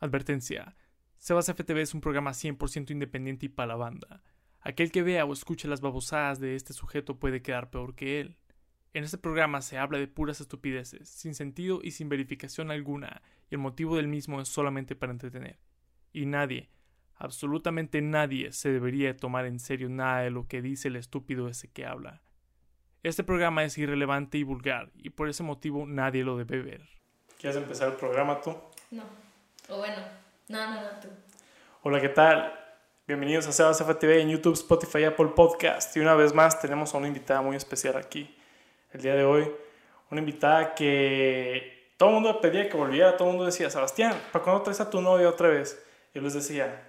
Advertencia. Sebas FTV es un programa 100% independiente y para la banda. Aquel que vea o escuche las babosadas de este sujeto puede quedar peor que él. En este programa se habla de puras estupideces, sin sentido y sin verificación alguna, y el motivo del mismo es solamente para entretener. Y nadie, absolutamente nadie, se debería tomar en serio nada de lo que dice el estúpido ese que habla. Este programa es irrelevante y vulgar, y por ese motivo nadie lo debe ver. ¿Quieres empezar el programa tú? No. O bueno, no, no, no, tú. Hola, ¿qué tal? Bienvenidos a Sebas FTV en YouTube, Spotify, Apple Podcast. Y una vez más tenemos a una invitada muy especial aquí. El día de hoy, una invitada que todo el mundo pedía que volviera, todo el mundo decía, Sebastián, ¿para cuándo traes a tu novia otra vez? Yo les decía,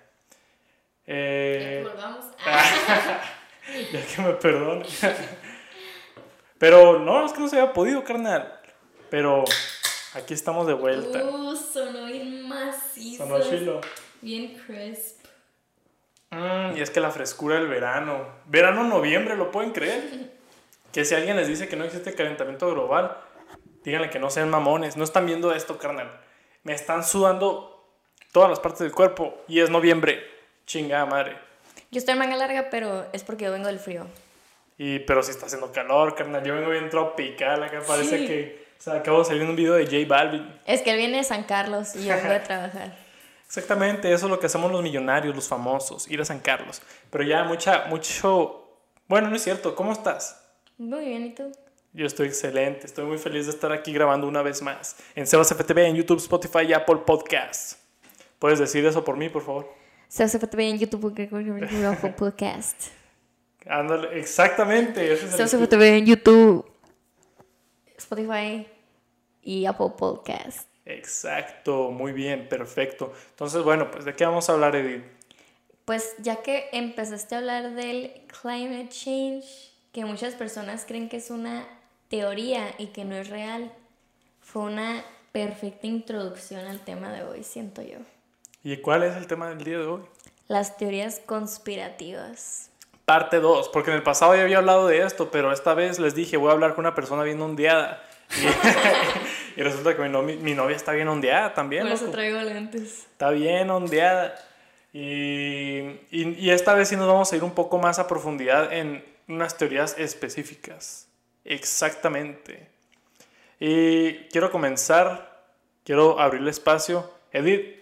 eh, volvamos. ya que me perdone. Pero no, es que no se había podido, carnal. Pero aquí estamos de vuelta. Uh, sonó bien macizo. Sonó chilo. Bien crisp. Mm, y es que la frescura del verano. Verano, noviembre, ¿lo pueden creer? Que si alguien les dice que no existe calentamiento global, díganle que no sean mamones. No están viendo esto, carnal. Me están sudando todas las partes del cuerpo y es noviembre. Chingada madre. Yo estoy en manga larga, pero es porque yo vengo del frío. Y, pero si está haciendo calor, carnal. Yo vengo bien tropical. Acá parece Sí. que o sea, acabo de salir un video de J Balvin. Es que él viene de San Carlos y yo vengo de trabajar. Exactamente, eso es lo que hacemos los millonarios, los famosos, ir a San Carlos. Pero ya mucha, mucho... Bueno, no es cierto, ¿cómo estás? Muy bien, ¿y tú? Yo estoy excelente, estoy muy feliz de estar aquí grabando una vez más. En Sebas FTV, en YouTube, Spotify y Apple Podcasts. ¿Puedes decir eso por mí, por favor? CFTV en YouTube, Apple Podcast. Ándale, exactamente. El CFTV en YouTube, Spotify y Apple Podcast. Exacto, muy bien, perfecto. Entonces, bueno, pues ¿de qué vamos a hablar, Edith? Pues ya que empezaste a hablar del climate change, que muchas personas creen que es una teoría y que no es real, fue una perfecta introducción al tema de hoy, siento yo. ¿Y cuál es el tema del día de hoy? Las teorías conspirativas. Parte 2, porque en el pasado ya había hablado de esto, pero esta vez les dije, voy a hablar con una persona bien ondeada. Y, y resulta que mi, novi- mi novia está bien ondeada también. Por eso loco. traigo lentes. Está bien ondeada. Y, y, y esta vez sí nos vamos a ir un poco más a profundidad en unas teorías específicas. Exactamente. Y quiero comenzar, quiero abrirle espacio. Edith,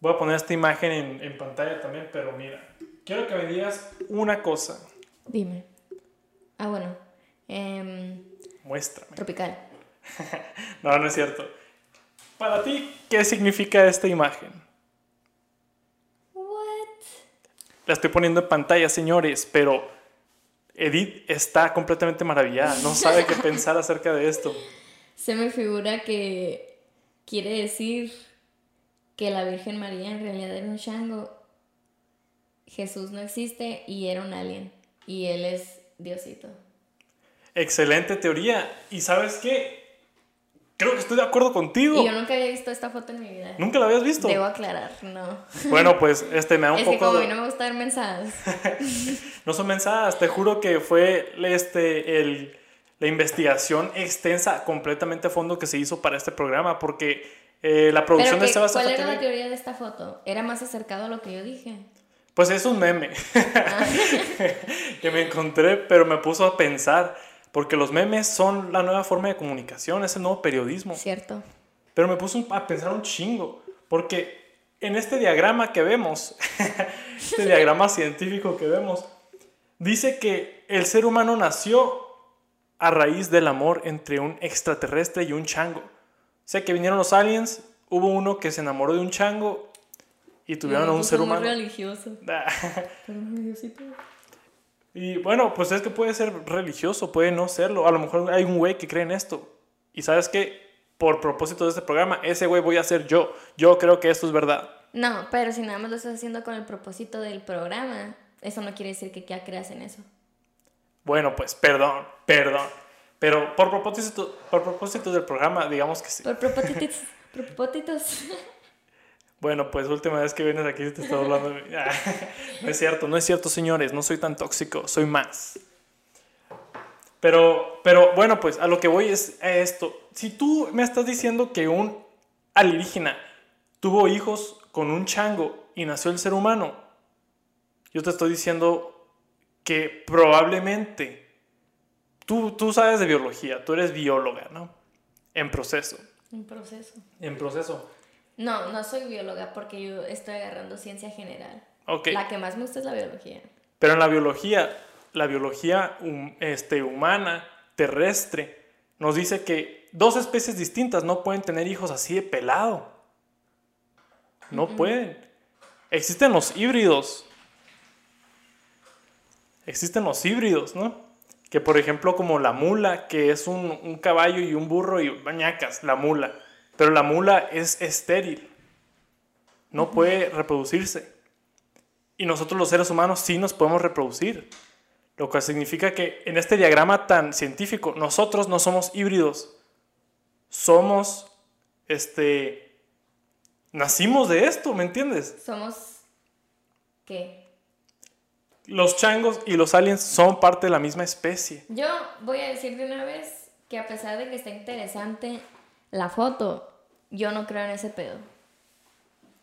voy a poner esta imagen en, en pantalla también, pero mira, quiero que me digas una cosa. Dime. Ah, bueno. em, Muéstrame. tropical. No, no es cierto. Para ti, ¿qué significa esta imagen? What? La estoy poniendo en pantalla, señores, pero Edith está completamente maravillada. No sabe qué pensar acerca de esto. Se me figura que quiere decir que la Virgen María en realidad era un chango. Jesús no existe y era un alien. Y él es Diosito. Excelente teoría. ¿Y sabes qué? Creo que estoy de acuerdo contigo. Y yo nunca había visto esta foto en mi vida. ¿Nunca la habías visto? Debo aclarar, no. Bueno, pues este me da un Es que poco como a mí no me gusta ver mensajes. No son mensajes, te juro que fue este, el, la investigación extensa, completamente a fondo que se hizo para este programa, porque eh, la producción de Sebas ¿cuál era la teoría de esta foto? Era más acercado a lo que yo dije. Pues es un meme que me encontré, pero me puso a pensar, porque los memes son la nueva forma de comunicación, es el nuevo periodismo. ¿Cierto? Pero me puso a pensar un chingo, porque en este diagrama que vemos, este diagrama científico que vemos, dice que el ser humano nació a raíz del amor entre un extraterrestre y un chango. O sea que vinieron los aliens, hubo uno que se enamoró de un chango y tuvieron a un ser humano. Religioso. Y bueno, pues es que puede ser religioso, puede no serlo. A lo mejor hay un güey que cree en esto. Y sabes que, por propósito de este programa, ese güey voy a ser yo. Yo creo que esto es verdad. No, pero si nada más lo estás haciendo con el propósito del programa, eso no quiere decir que ya creas en eso. Bueno, pues perdón, perdón. Pero por propósito, por propósito del programa, digamos que sí. Por propósitos. propósitos. Bueno, pues última vez que vienes aquí te estoy hablando. de- Ah, no es cierto, no es cierto, señores. No soy tan tóxico, soy más. Pero, pero bueno, pues a lo que voy es a esto. Si tú me estás diciendo que un alienígena tuvo hijos con un chango y nació el ser humano, yo te estoy diciendo que probablemente tú, tú sabes de biología, tú eres bióloga, ¿no? En proceso. En proceso. En proceso. No, no soy bióloga porque yo estoy agarrando ciencia general. La que más me gusta es la biología. Pero en la biología, la biología hum- este, humana, terrestre, nos dice que dos especies distintas no pueden tener hijos así de pelado. No pueden. Existen los híbridos. Existen los híbridos, ¿no? Que por ejemplo como la mula, que es un, un caballo y un burro y bañacas, la mula. Pero la mula es estéril. No puede reproducirse. Y nosotros los seres humanos sí nos podemos reproducir. Lo cual significa que en este diagrama tan científico, nosotros no somos híbridos. Somos, este, nacimos de esto, ¿me entiendes? Somos. ¿Qué? Los changos y los aliens son parte de la misma especie. Yo voy a decir de una vez que a pesar de que está interesante la foto, yo no creo en ese pedo.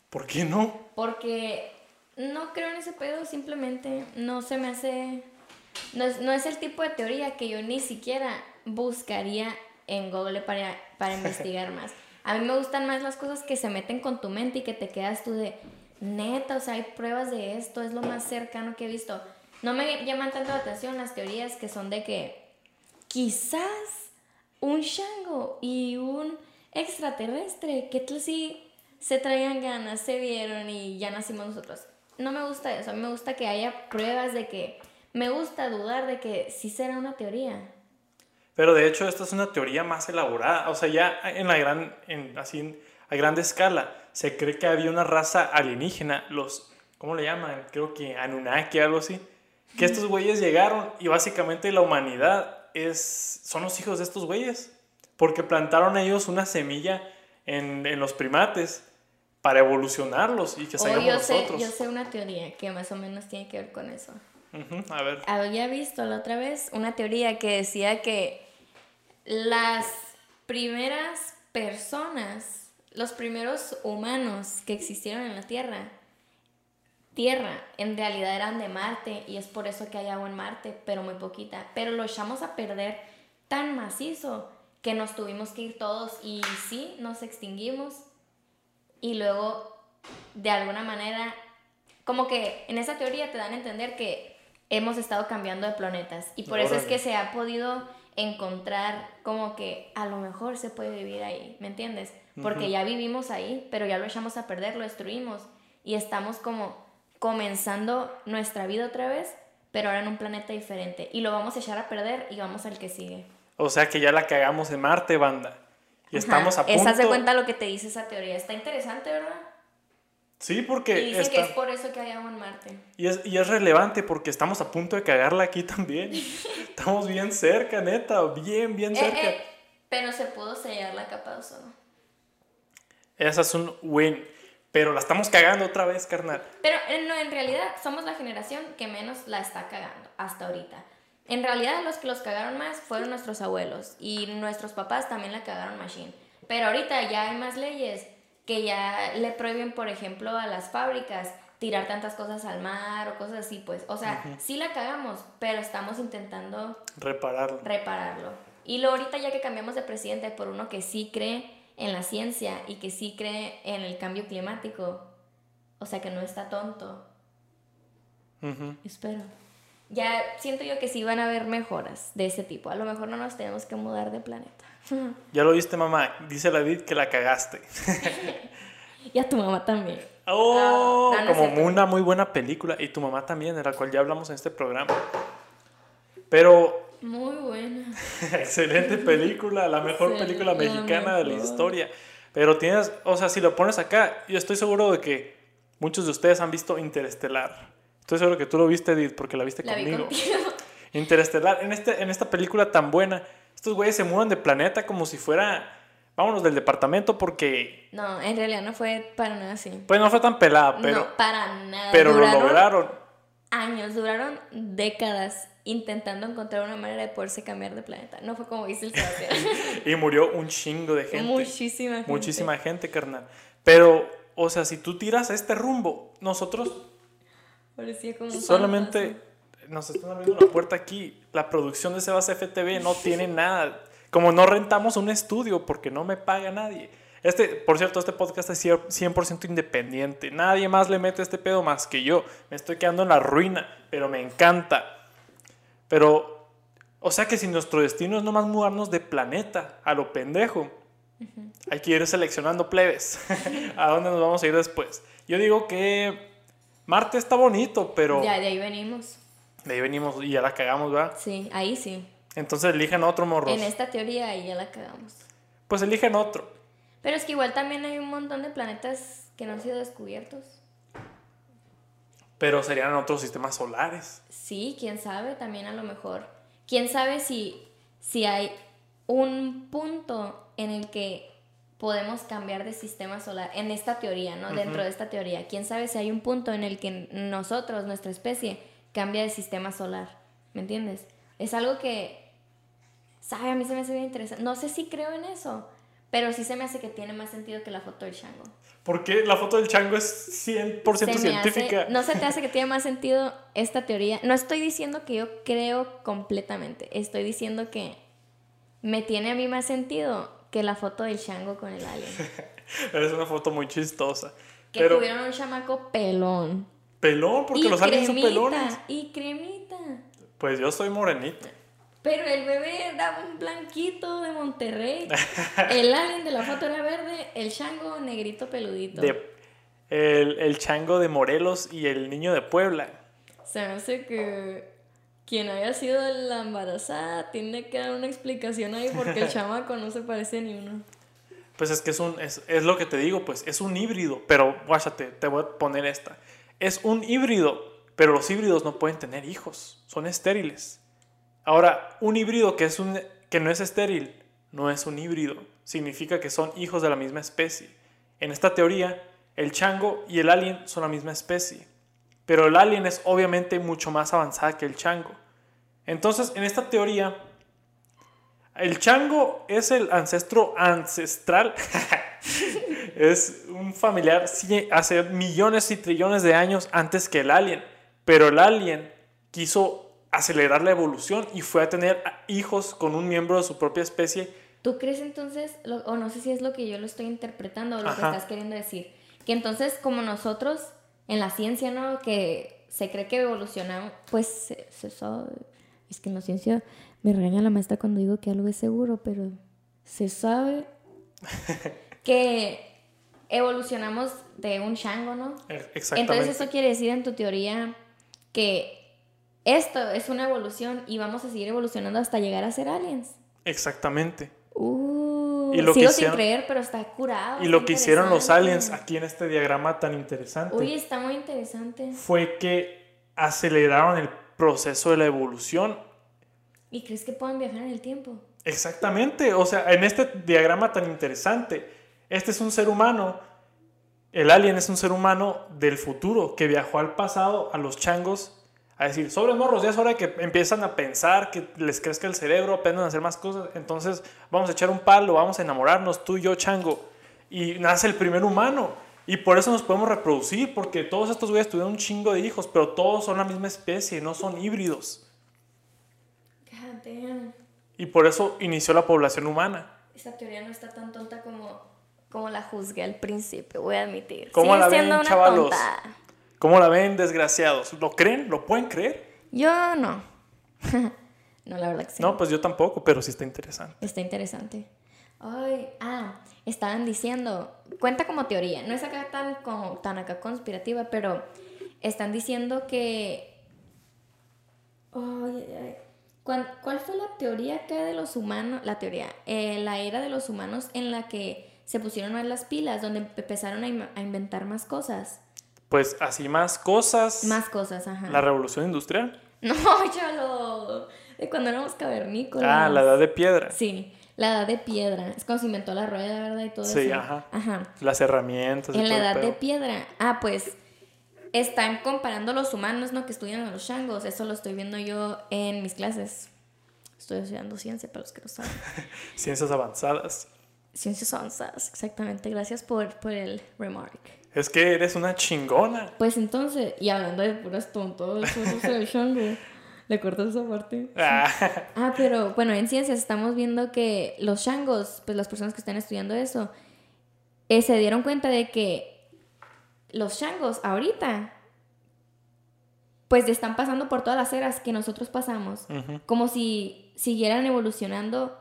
¿Por qué no? Porque no creo en ese pedo, simplemente no se me hace... No es, no es el tipo de teoría que yo ni siquiera buscaría en Google para, para investigar más. A mí me gustan más las cosas que se meten con tu mente y que te quedas tú de, neta, o sea, hay pruebas de esto, es lo más cercano que he visto. No me llaman tanto la atención las teorías que son de que quizás un shango y un extraterrestre, ¿qué tal si se traían ganas, se vieron y ya nacimos nosotros? No me gusta eso, a mí me gusta que haya pruebas de que, me gusta dudar de que sí será una teoría. Pero de hecho esta es una teoría más elaborada. O sea, ya en la gran, en, así a grande escala, se cree que había una raza alienígena, los, ¿cómo le llaman? Creo que Anunnaki, algo así. Que estos güeyes llegaron y básicamente la humanidad es, son los hijos de estos güeyes. Porque plantaron ellos una semilla en, en los primates para evolucionarlos y que O salgamos yo sé, nosotros. yo sé una teoría que más o menos tiene que ver con eso. A ver. Había visto la otra vez una teoría que decía que las primeras personas, los primeros humanos que existieron en la Tierra, Tierra, en realidad eran de Marte y es por eso que hay agua en Marte, pero muy poquita. Pero lo echamos a perder tan macizo que nos tuvimos que ir todos y sí, nos extinguimos y luego de alguna manera como que en esa teoría te dan a entender que hemos estado cambiando de planetas y por eso es que se ha podido encontrar como que a lo mejor se puede vivir ahí, ¿me entiendes? Porque ya vivimos ahí, pero ya lo echamos a perder, lo destruimos y estamos como comenzando nuestra vida otra vez, pero ahora en un planeta diferente y lo vamos a echar a perder y vamos al que sigue. O sea que ya la cagamos en Marte, banda. Y estamos a punto. Esa de cuenta lo que te dice esa teoría. Está interesante, ¿verdad? Sí, porque Y dicen que es por eso que hay agua en Marte. y, es, y es relevante porque estamos a punto de cagarla aquí también. estamos bien cerca, neta, bien, bien Eh, cerca. eh, pero se pudo sellar la capa de ozono. Esa es un win. Pero la estamos cagando otra vez, carnal. Pero no, en realidad somos la generación que menos la está cagando hasta ahorita. En realidad los que los cagaron más fueron nuestros abuelos y nuestros papás también la cagaron machine. Pero ahorita ya hay más leyes que ya le prohíben, por ejemplo, a las fábricas tirar tantas cosas al mar o cosas así, pues. O sea, sí la cagamos, pero estamos intentando Repararlo. repararlo. Y lo ahorita ya que cambiamos de presidente por uno que sí cree en la ciencia y que sí cree en el cambio climático, o sea que no está tonto, Ujú. espero. Ya siento yo que sí van a haber mejoras de ese tipo. A lo mejor no nos tenemos que mudar de planeta. Ya lo viste, mamá. Dice la Edith que la cagaste. y a tu mamá también. Oh, No, no, no es como una muy buena película. Y tu mamá también, de la cual ya hablamos en este programa. Pero Muy buena. Excelente película, la mejor película la mexicana de la historia. Pero tienes, o sea, si lo pones acá, yo estoy seguro de que muchos de ustedes han visto Interestelar. Estoy seguro que tú lo viste, Edith, porque la viste La vi conmigo. contigo. Interestelar, en, este, en esta película tan buena, estos güeyes se mudan de planeta como si fuera, vámonos del departamento porque, No, en realidad no fue para nada así. pues no fue tan pelada, pero, no, para nada. pero lo lograron. años, duraron décadas intentando encontrar una manera de poderse cambiar de planeta. No fue como dice el Sebastián. Y murió un chingo de gente. Muchísima gente. Muchísima gente, carnal. Pero o sea, si tú tiras a este rumbo, nosotros Parecía como un solamente nos están abriendo la puerta aquí. La producción de Sebas FTV no tiene nada. Como no rentamos un estudio porque no me paga nadie. Este, por cierto, este podcast es 100% independiente. Nadie más le mete este pedo más que yo. Me estoy quedando en la ruina, pero me encanta. Pero, o sea que si nuestro destino es nomás mudarnos de planeta a lo pendejo, hay que ir seleccionando plebes. ¿A dónde nos vamos a ir después? Yo digo que Marte está bonito, pero... Ya, de ahí venimos. De ahí venimos y ya la cagamos, ¿verdad? Sí, ahí sí. Entonces eligen otro morro. En esta teoría ahí ya la cagamos. Pues eligen otro. Pero es que igual también hay un montón de planetas que no han sido descubiertos. Pero serían otros sistemas solares. Sí, quién sabe, también a lo mejor. Quién sabe si, si hay un punto en el que podemos cambiar de sistema solar, en esta teoría, ¿no? Dentro de esta teoría. Quién sabe si hay un punto en el que nosotros, nuestra especie, cambia de sistema solar. ¿Me entiendes? Es algo que, ¿sabe? A mí se me hace bien interesante. No sé si creo en eso, pero sí se me hace que tiene más sentido que la foto del chango. Porque la foto del chango es 100% científica. no se te hace que tiene más sentido esta teoría. No estoy diciendo que yo creo completamente. Estoy diciendo que me tiene a mí más sentido que la foto del chango con el alien. es una foto muy chistosa. Que tuvieron un chamaco pelón. Pelón, porque los aliens son pelones. Y cremita. Pues yo soy morenito. Pero el bebé era un blanquito de Monterrey. el alien de la foto era verde, el chango negrito peludito. el, el, chango de Morelos y el niño de Puebla. Se me hace que quien haya sido la embarazada tiene que dar una explicación ahí porque el chamaco no se parece ni uno. Pues es que es un, es, es lo que te digo, pues es un híbrido, pero guáchate, te voy a poner esta. Es un híbrido, pero los híbridos no pueden tener hijos, son estériles. Ahora, un híbrido que, es un, que no es estéril no es un híbrido, significa que son hijos de la misma especie. En esta teoría, el chango y el alien son la misma especie, pero el alien es obviamente mucho más avanzada que el chango. Entonces, en esta teoría, el chango es el ancestro ancestral, es un familiar hace millones y trillones de años antes que el alien, pero el alien quiso acelerar la evolución y fue a tener hijos con un miembro de su propia especie. ¿Tú crees entonces, o no sé si es lo que yo lo estoy interpretando o lo que estás queriendo decir, que entonces como nosotros en la ciencia, ¿no? Que se cree que evolucionamos, pues se, sabe, es que en la ciencia me regaña la maestra cuando digo que algo es seguro, pero se sabe que evolucionamos de un chango, ¿no? Exactamente. Entonces eso quiere decir en tu teoría que esto es una evolución y vamos a seguir evolucionando hasta llegar a ser aliens. Exactamente. Uh, y lo sigo sin creer, pero está curado. Y lo que hicieron los aliens aquí en este diagrama tan interesante. Uy, está muy interesante. Fue que aceleraron el proceso de la evolución. ¿Y crees que puedan viajar en el tiempo? Exactamente. O sea, en este diagrama tan interesante, este es un ser humano. El alien es un ser humano del futuro que viajó al pasado a los changos a decir, sobre morros, ya es hora de que empiezan a pensar, que les crezca el cerebro, aprendan a hacer más cosas, entonces vamos a echar un palo, vamos a enamorarnos, tú y yo, chango. Y nace el primer humano. Y por eso nos podemos reproducir, porque todos estos güeyes tuvieron un chingo de hijos, pero todos son la misma especie, no son híbridos. God damn. Y por eso inició la población humana. Esta teoría no está tan tonta como, como la juzgué al principio, voy a admitir. ¿Cómo la ven, chavalos? ¿Cómo la ven, desgraciados? ¿Lo creen? ¿Lo pueden creer? Yo no. no, la verdad que sí. No, pues yo tampoco, pero sí está interesante. Está interesante. Ay, ah, estaban diciendo, cuenta como teoría, no es acá tan, como, tan acá conspirativa, pero están diciendo que... Ay, ay, ¿Cuál, fue la teoría acá de los humanos? La teoría, eh, la era de los humanos en la que se pusieron más las pilas, donde empezaron a inventar más cosas pues así más cosas. Más cosas, ajá. La revolución industrial. No, chalo. De cuando éramos cavernícolas. Ah, la edad de piedra. Sí, la edad de piedra. Es cuando se inventó la rueda, ¿verdad? Y todo eso. Sí, ajá. Ajá. Las herramientas. En la edad de piedra. Ah, pues están comparando los humanos, ¿no? Que estudian a los changos. Eso lo estoy viendo yo en mis clases. Estoy estudiando ciencia para los que no saben. Ciencias avanzadas. Ciencias avanzadas, exactamente. Gracias por, por el remark. Es que eres una chingona. Pues entonces, y hablando de puras el Shango. ¿Le cortas esa parte? Ah. ah. pero bueno, en ciencias estamos viendo que los changos, pues las personas que están estudiando eso, eh, se dieron cuenta de que los changos ahorita, pues están pasando por todas las eras que nosotros pasamos, como si siguieran evolucionando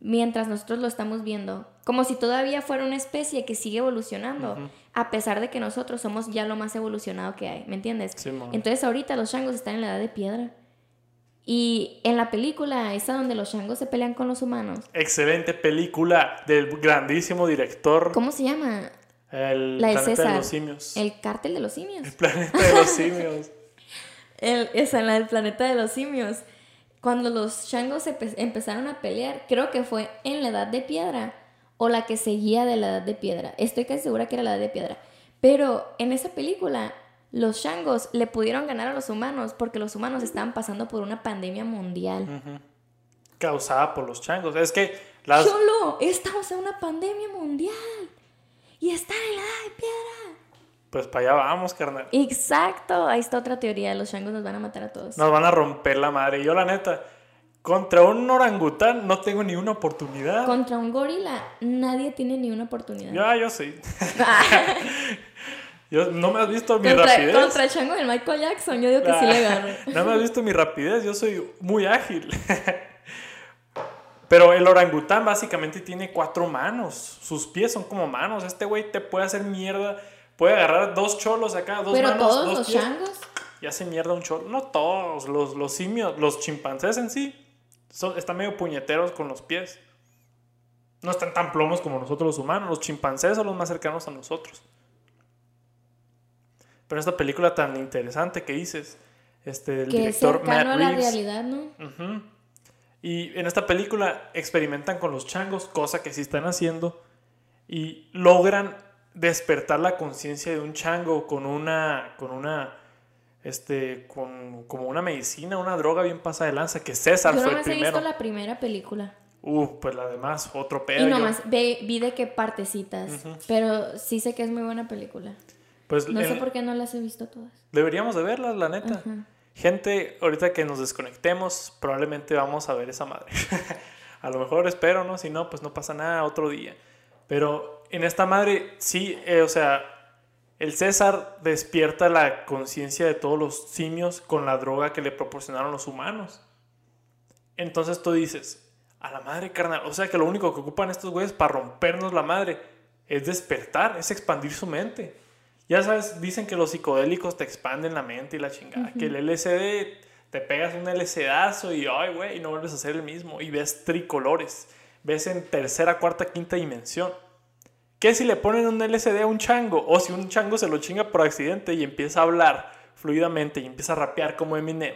mientras nosotros lo estamos viendo, como si todavía fuera una especie que sigue evolucionando, a pesar de que nosotros somos ya lo más evolucionado que hay, ¿me entiendes? Entonces ahorita los changos están en la edad de piedra. Y en la película, esa donde los changos se pelean con los humanos. Excelente película del grandísimo director. ¿Cómo se llama? El planeta de los simios. El cártel de los simios. El planeta de los simios. el, esa, la del planeta de los simios. Cuando los changos empezaron a pelear, creo que fue en la edad de piedra o la que seguía de la edad de piedra. Estoy casi segura que era la edad de piedra. Pero en esa película los changos le pudieron ganar a los humanos porque los humanos estaban pasando por una pandemia mundial. Causada por los changos. Es que las... Solo estamos en una pandemia mundial y están en la edad de piedra. Pues para allá vamos, carnal. Exacto, ahí está otra teoría. Los changos nos van a matar a todos. Nos van a romper la madre. Y yo, la neta, contra un orangután no tengo ni una oportunidad. Contra un gorila nadie tiene ni una oportunidad. Ya, yo sí. Yo, no me has visto mi rapidez. Contra el chango del Michael Jackson, yo digo que sí le gano. no me has visto mi rapidez, yo soy muy ágil. Pero el orangután básicamente tiene cuatro manos. Sus pies son como manos. Este güey te puede hacer mierda. Puede agarrar dos cholos acá, dos Pero manos. todos los changos. Y hace mierda un cholo. No todos. Los, los simios, los chimpancés en sí, son, están medio puñeteros con los pies. No están tan plomos como nosotros los humanos. Los chimpancés son los más cercanos a nosotros. Pero esta película tan interesante que dices, este, el director es Matt a la realidad, ¿no? Y en esta película experimentan con los changos, cosa que sí están haciendo, y logran despertar la conciencia de un chango con una, con una, este, con como una medicina, una droga bien pasada de lanza, que César fue el primero. Yo he visto la primera película. Uh, pues la demás, otro pedo. Y nomás vi de qué partecitas, pero sí sé que es muy buena película. Pues no sé por qué no las he visto todas. Deberíamos de verlas, la neta. Gente, ahorita que nos desconectemos, probablemente vamos a ver esa madre. a lo mejor espero, ¿no? Si no, pues no pasa nada, otro día. Pero en esta madre, sí, eh, o sea, el César despierta la conciencia de todos los simios con la droga que le proporcionaron los humanos. Entonces tú dices, a la madre carnal, o sea que lo único que ocupan estos güeyes para rompernos la madre es despertar, es expandir su mente. Ya sabes, dicen que los psicodélicos te expanden la mente y la chingada. Que el LCD te pegas un LCDazo y, ay, güey, no vuelves a ser el mismo. Y ves tricolores. Ves en tercera, cuarta, quinta dimensión. ¿Qué si le ponen un LCD a un chango? O si un chango se lo chinga por accidente y empieza a hablar fluidamente y empieza a rapear como Eminem.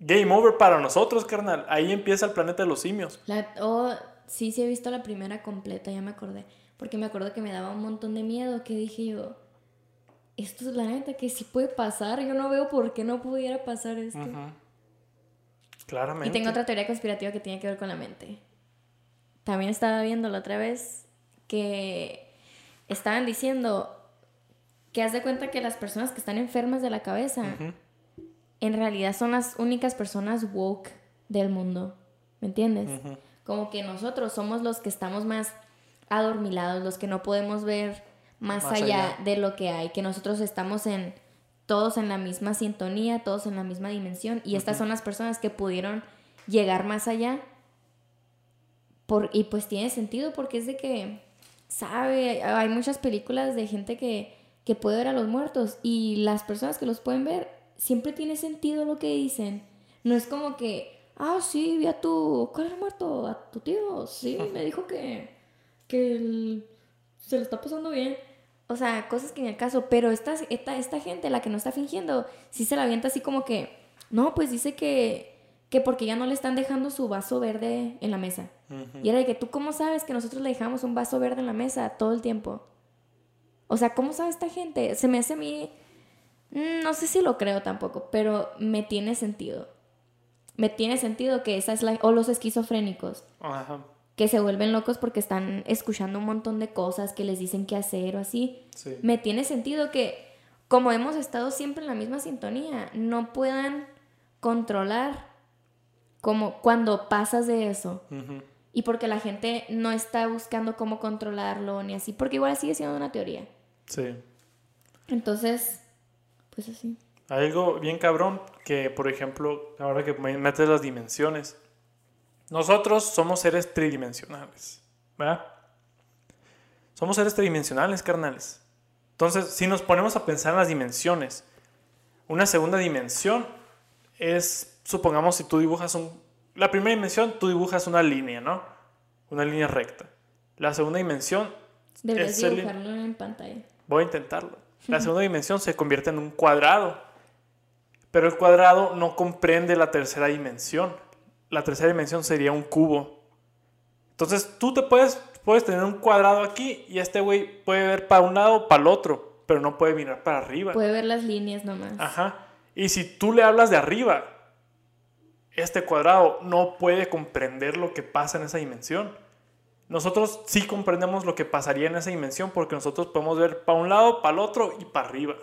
Game over para nosotros, carnal. Ahí empieza el planeta de los simios. La, oh, sí, sí he visto la primera completa, ya me acordé. Porque me acuerdo que me daba un montón de miedo, que dije yo, esto es la neta que sí puede pasar. Yo no veo por qué no pudiera pasar esto. Claramente. Y tengo otra teoría conspirativa que tiene que ver con la mente. También estaba viendo la otra vez que estaban diciendo que haz de cuenta que las personas que están enfermas de la cabeza en realidad son las únicas personas woke del mundo. ¿Me entiendes? Como que nosotros somos los que estamos más adormilados, los que no podemos ver más, allá, de lo que hay, que nosotros estamos en todos en la misma sintonía, todos en la misma dimensión y estas son las personas que pudieron llegar más allá por, y pues tiene sentido porque es de que sabe, hay muchas películas de gente que, que puede ver a los muertos y las personas que los pueden ver siempre tiene sentido lo que dicen. No es como que, ah, sí, vi a tu, ¿cuál era muerto? A tu tío, sí, me dijo que, que se lo está pasando bien. O sea, cosas que en el caso, pero esta, esta, esta gente, la que no está fingiendo, sí se la avienta así como que, no, pues dice que, que porque ya no le están dejando su vaso verde en la mesa. Y era de que tú, ¿cómo sabes que nosotros le dejamos un vaso verde en la mesa todo el tiempo? O sea, ¿cómo sabe esta gente? Se me hace a mí, mm, no sé si lo creo tampoco, pero me tiene sentido. Me tiene sentido que esa es la, o los esquizofrénicos. Ajá. que se vuelven locos porque están escuchando un montón de cosas que les dicen qué hacer o así. Sí. Me tiene sentido que, como hemos estado siempre en la misma sintonía, no puedan controlar como cuando pasas de eso. Y porque la gente no está buscando cómo controlarlo ni así, porque igual sigue siendo una teoría. Sí. Entonces, pues así. Hay algo bien cabrón que, por ejemplo, ahora que me- metes las dimensiones, nosotros somos seres tridimensionales, ¿verdad? Somos seres tridimensionales, carnales. Entonces, si nos ponemos a pensar en las dimensiones, una segunda dimensión es, supongamos, si tú dibujas un... La primera dimensión, tú dibujas una línea, ¿no? Una línea recta. La segunda dimensión Deberías Es el- dibujarlo en pantalla. Voy a intentarlo. La segunda dimensión se convierte en un cuadrado. Pero el cuadrado no comprende la tercera dimensión. La tercera dimensión sería un cubo. Entonces tú te puedes, puedes tener un cuadrado aquí y este güey puede ver para un lado o para el otro, pero no puede mirar para arriba. Puede ver las líneas nomás. Ajá. Y si tú le hablas de arriba, este cuadrado no puede comprender lo que pasa en esa dimensión. Nosotros sí comprendemos lo que pasaría en esa dimensión porque nosotros podemos ver para un lado, para el otro y para arriba.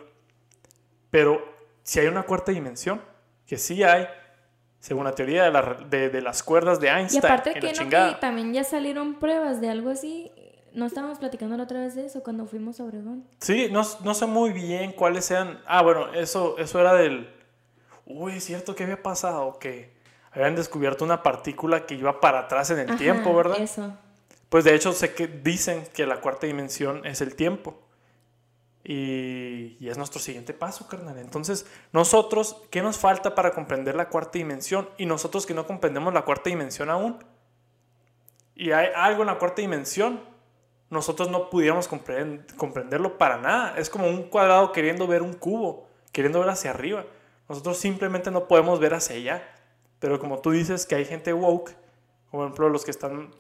Pero si hay una cuarta dimensión, que sí hay, según la teoría de, la- de- de las cuerdas de Y Einstein, aparte en que la no, chingada. que también ya salieron pruebas de algo así. No estábamos platicando la otra vez de eso cuando fuimos a Obregón. Sí, no, no sé muy bien cuáles sean. Ah, bueno, eso, eso era del. Uy, es cierto que había pasado que habían descubierto una partícula que iba para atrás en el Ajá, tiempo, ¿verdad? Eso. Pues de hecho sé que dicen que la cuarta dimensión es el tiempo. Y, y es nuestro siguiente paso, carnal. Entonces, nosotros, ¿qué nos falta para comprender la cuarta dimensión? Y nosotros que no comprendemos la cuarta dimensión aún. Y hay algo en la cuarta dimensión, nosotros no pudiéramos comprend- comprenderlo para nada. Es como un cuadrado queriendo ver un cubo, queriendo ver hacia arriba. Nosotros simplemente no podemos ver hacia allá. Pero como tú dices que hay gente woke, como por ejemplo los que están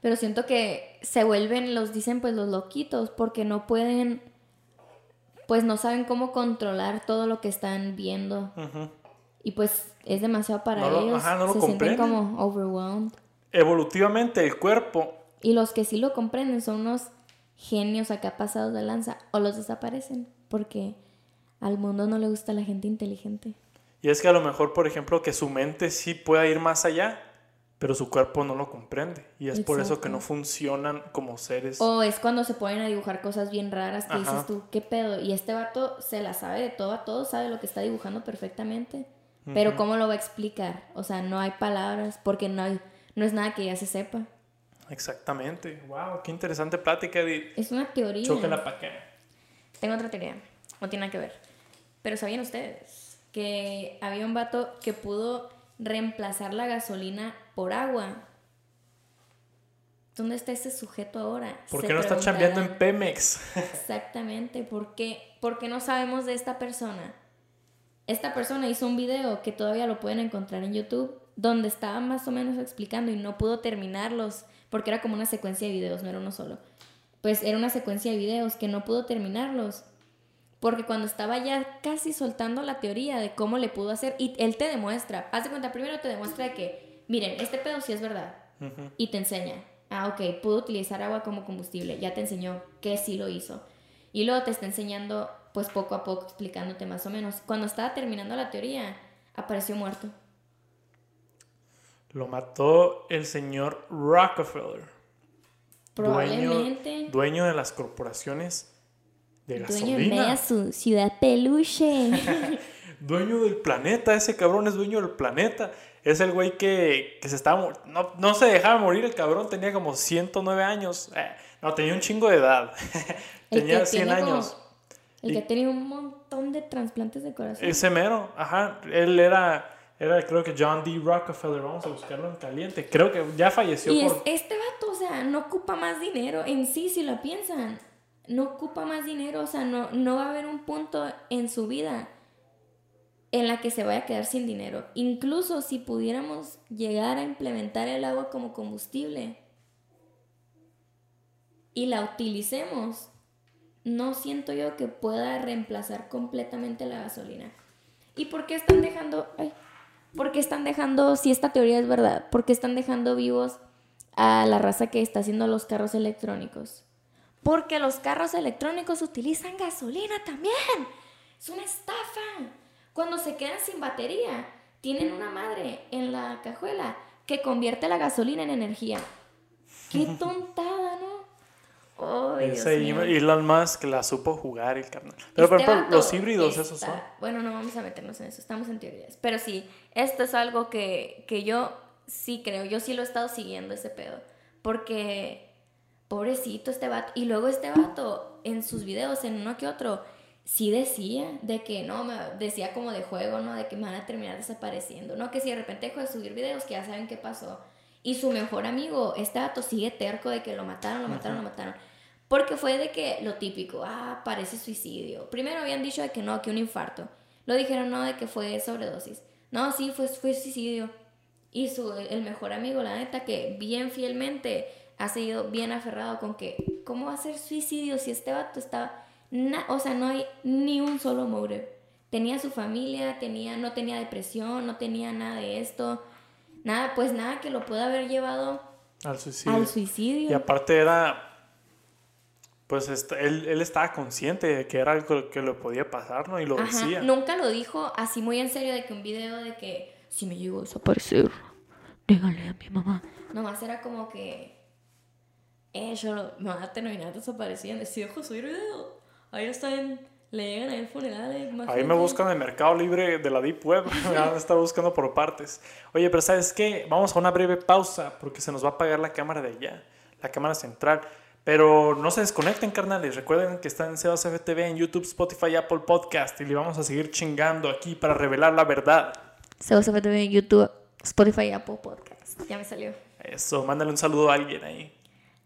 Pero siento que se vuelven, los dicen pues los loquitos, porque no pueden, pues no saben cómo controlar todo lo que están viendo. Ujú. Y pues es demasiado para No lo- ellos. ajá, no lo se sienten comprenden. como overwhelmed. Evolutivamente el cuerpo, Y los que sí lo comprenden son unos genios acá pasados de lanza o los desaparecen porque al mundo no le gusta la gente inteligente. Y es que a lo mejor, por ejemplo, que su mente sí pueda ir más allá, pero su cuerpo no lo comprende. Y es por eso que no funcionan como seres. O es cuando se ponen a dibujar cosas bien raras que Ajá. dices tú, ¿qué pedo? Y este vato se la sabe de todo a todo, sabe lo que está dibujando perfectamente. Pero ¿cómo lo va a explicar? O sea, no hay palabras porque no, hay- no es nada que ya se sepa. Exactamente. Wow, qué interesante plática, Edith. Es una teoría. Chóquenla para acá. Tengo otra teoría, no tiene nada que ver. Pero ¿sabían ustedes que había un vato que pudo reemplazar la gasolina por agua? ¿Dónde está ese sujeto ahora? ¿Por Se qué no está chambeando en. Pemex? Exactamente, ¿por qué? ¿por qué no sabemos de esta persona? Esta persona hizo un video que todavía lo pueden encontrar en YouTube, donde estaba más o menos explicando y no pudo terminarlos, porque era como una secuencia de videos, no era uno solo. Pues era una secuencia de videos que no pudo terminarlos, porque cuando estaba ya casi soltando la teoría de cómo le pudo hacer, y él te demuestra, haz de cuenta, primero te demuestra de que, miren, este pedo sí es verdad, y te enseña. Ah, ok, pudo utilizar agua como combustible. Ya te enseñó que sí lo hizo. Y luego te está enseñando, pues poco a poco, explicándote más o menos. Cuando estaba terminando la teoría, apareció muerto. Lo mató el señor Rockefeller. Probablemente. Dueño, dueño de las corporaciones de Dueño de media su ciudad peluche. Dueño del planeta, ese cabrón es dueño del planeta. Es el güey que, que se estaba... No, no se dejaba morir el cabrón, tenía como 109 años. Eh, no, tenía un chingo de edad. Tenía que 100 tiene como- años. El Y- que tenía un montón de trasplantes de corazón. Ese mero, ajá. Él era, era creo que John D. Rockefeller. Vamos a buscarlo en caliente. Creo que ya falleció Y es, por... este vato, o sea, no ocupa más dinero en sí, si lo piensan. No ocupa más dinero, o sea, no, no va a haber un punto en su vida en la que se vaya a quedar sin dinero. Incluso si pudiéramos llegar a implementar el agua como combustible y la utilicemos, no siento yo que pueda reemplazar completamente la gasolina. ¿Y por qué están dejando, ay, por qué están dejando, si esta teoría es verdad, por qué están dejando vivos a la raza que está haciendo los carros electrónicos. Porque los carros electrónicos utilizan gasolina también. Es una estafa. Cuando se quedan sin batería, tienen una madre en la cajuela que convierte la gasolina en energía. Qué tontada, ¿no? Oh, Dios Ese mío. Elon Musk la supo jugar el carnal. Pero, por Este ejemplo, vato los híbridos, esos son. Bueno, no vamos a meternos en eso, estamos en teorías. Pero sí, esto es algo que, que yo sí creo, yo sí lo he estado siguiendo ese pedo. Porque, pobrecito este vato. Y luego este vato, en sus videos, en uno que otro, sí decía de que no, me, decía como de juego, ¿no? De que me van a terminar desapareciendo. No, que si de repente dejo de subir videos, que ya saben qué pasó. Y su mejor amigo, este vato, sigue terco de que lo mataron, lo mataron, lo mataron. Porque fue de que lo típico, ah, parece suicidio. Primero habían dicho de que no, que un infarto. Lo dijeron no, de que fue sobredosis. No, sí, fue, fue suicidio. Y su, el mejor amigo, la neta, que bien fielmente ha seguido bien aferrado con que, ¿cómo va a ser suicidio si este vato está... o sea, no hay ni un solo motive. Tenía su familia, tenía, no tenía depresión, no tenía nada de esto. Nada, pues nada que lo pueda haber llevado Al suicidio. al suicidio. Y aparte era. Pues él, él estaba consciente de que era algo que le podía pasar, ¿no? Y lo Ajá, decía. Nunca lo dijo así muy en serio de que un video de que si me llego a desaparecer, dígale a mi mamá. Nomás era como que lo- me van a terminar desapareciendo. Si dejo subir video, ahí están, le llegan ahí el funeral. eh, Ahí me buscan en el Mercado Libre de la Deep Web. Me van a estar buscando por partes. Oye, pero ¿sabes qué? Vamos a una breve pausa porque se nos va a apagar la cámara de allá, la cámara central. Pero no se desconecten, carnales. Recuerden que están en Sebas FTV, en YouTube, Spotify, Apple Podcast. Y le vamos a seguir chingando aquí para revelar la verdad. Sebas FTV en YouTube, Spotify, Apple Podcast. Ya me salió. Eso, mándale un saludo a alguien ahí.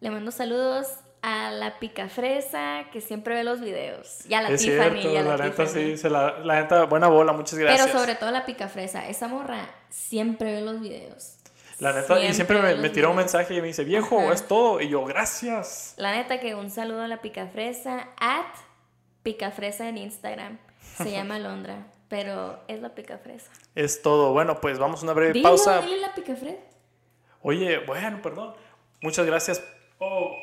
Le mando saludos a la picafresa que siempre ve los videos. Y a la es Tiffany. cierto, y a la, la, neta sí, se la, la neta, buena bola, muchas gracias. Pero sobre todo la picafresa. Esa morra siempre ve los videos. La neta, y siempre me, tira un mensaje y me dice, viejo, Ajá. es todo. Y yo, gracias. La neta que un saludo a la picafresa. At picafresa en Instagram. Se llama Londra. Pero es la picafresa. Es todo. Bueno, pues vamos a una breve Dile, pausa. dile la picafresa. Oye, bueno, perdón. Muchas gracias. Oh,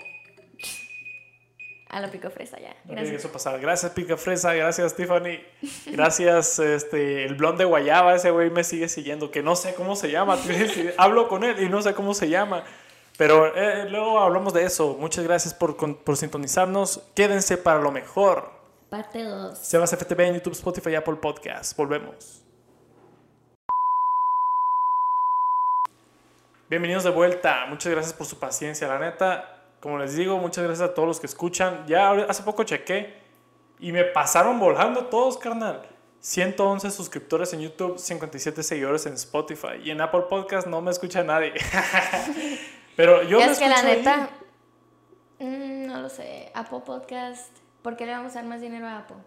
A la ya. no quería que Gracias. eso pasara. Gracias, Pica Fresa. Gracias, Tiffany. Gracias, este, el blond de Guayaba. Ese güey me sigue siguiendo. Que no sé cómo se llama. Hablo con él y no sé cómo se llama. Pero eh, luego hablamos de eso. Muchas gracias por, por sintonizarnos. Quédense para lo mejor. Parte 2. Sebas FTV en YouTube, Spotify Apple Podcast. Volvemos. Bienvenidos de vuelta. Muchas gracias por su paciencia. La neta, como les digo, muchas gracias a todos los que escuchan. Ya hace poco chequé y me pasaron volando todos, carnal. 111 suscriptores en YouTube, 57 seguidores en Spotify y en Apple Podcast no me escucha nadie. Pero yo Y me es que la neta. mm, no lo sé. Apple Podcast. ¿Por qué le vamos a dar más dinero a Apple?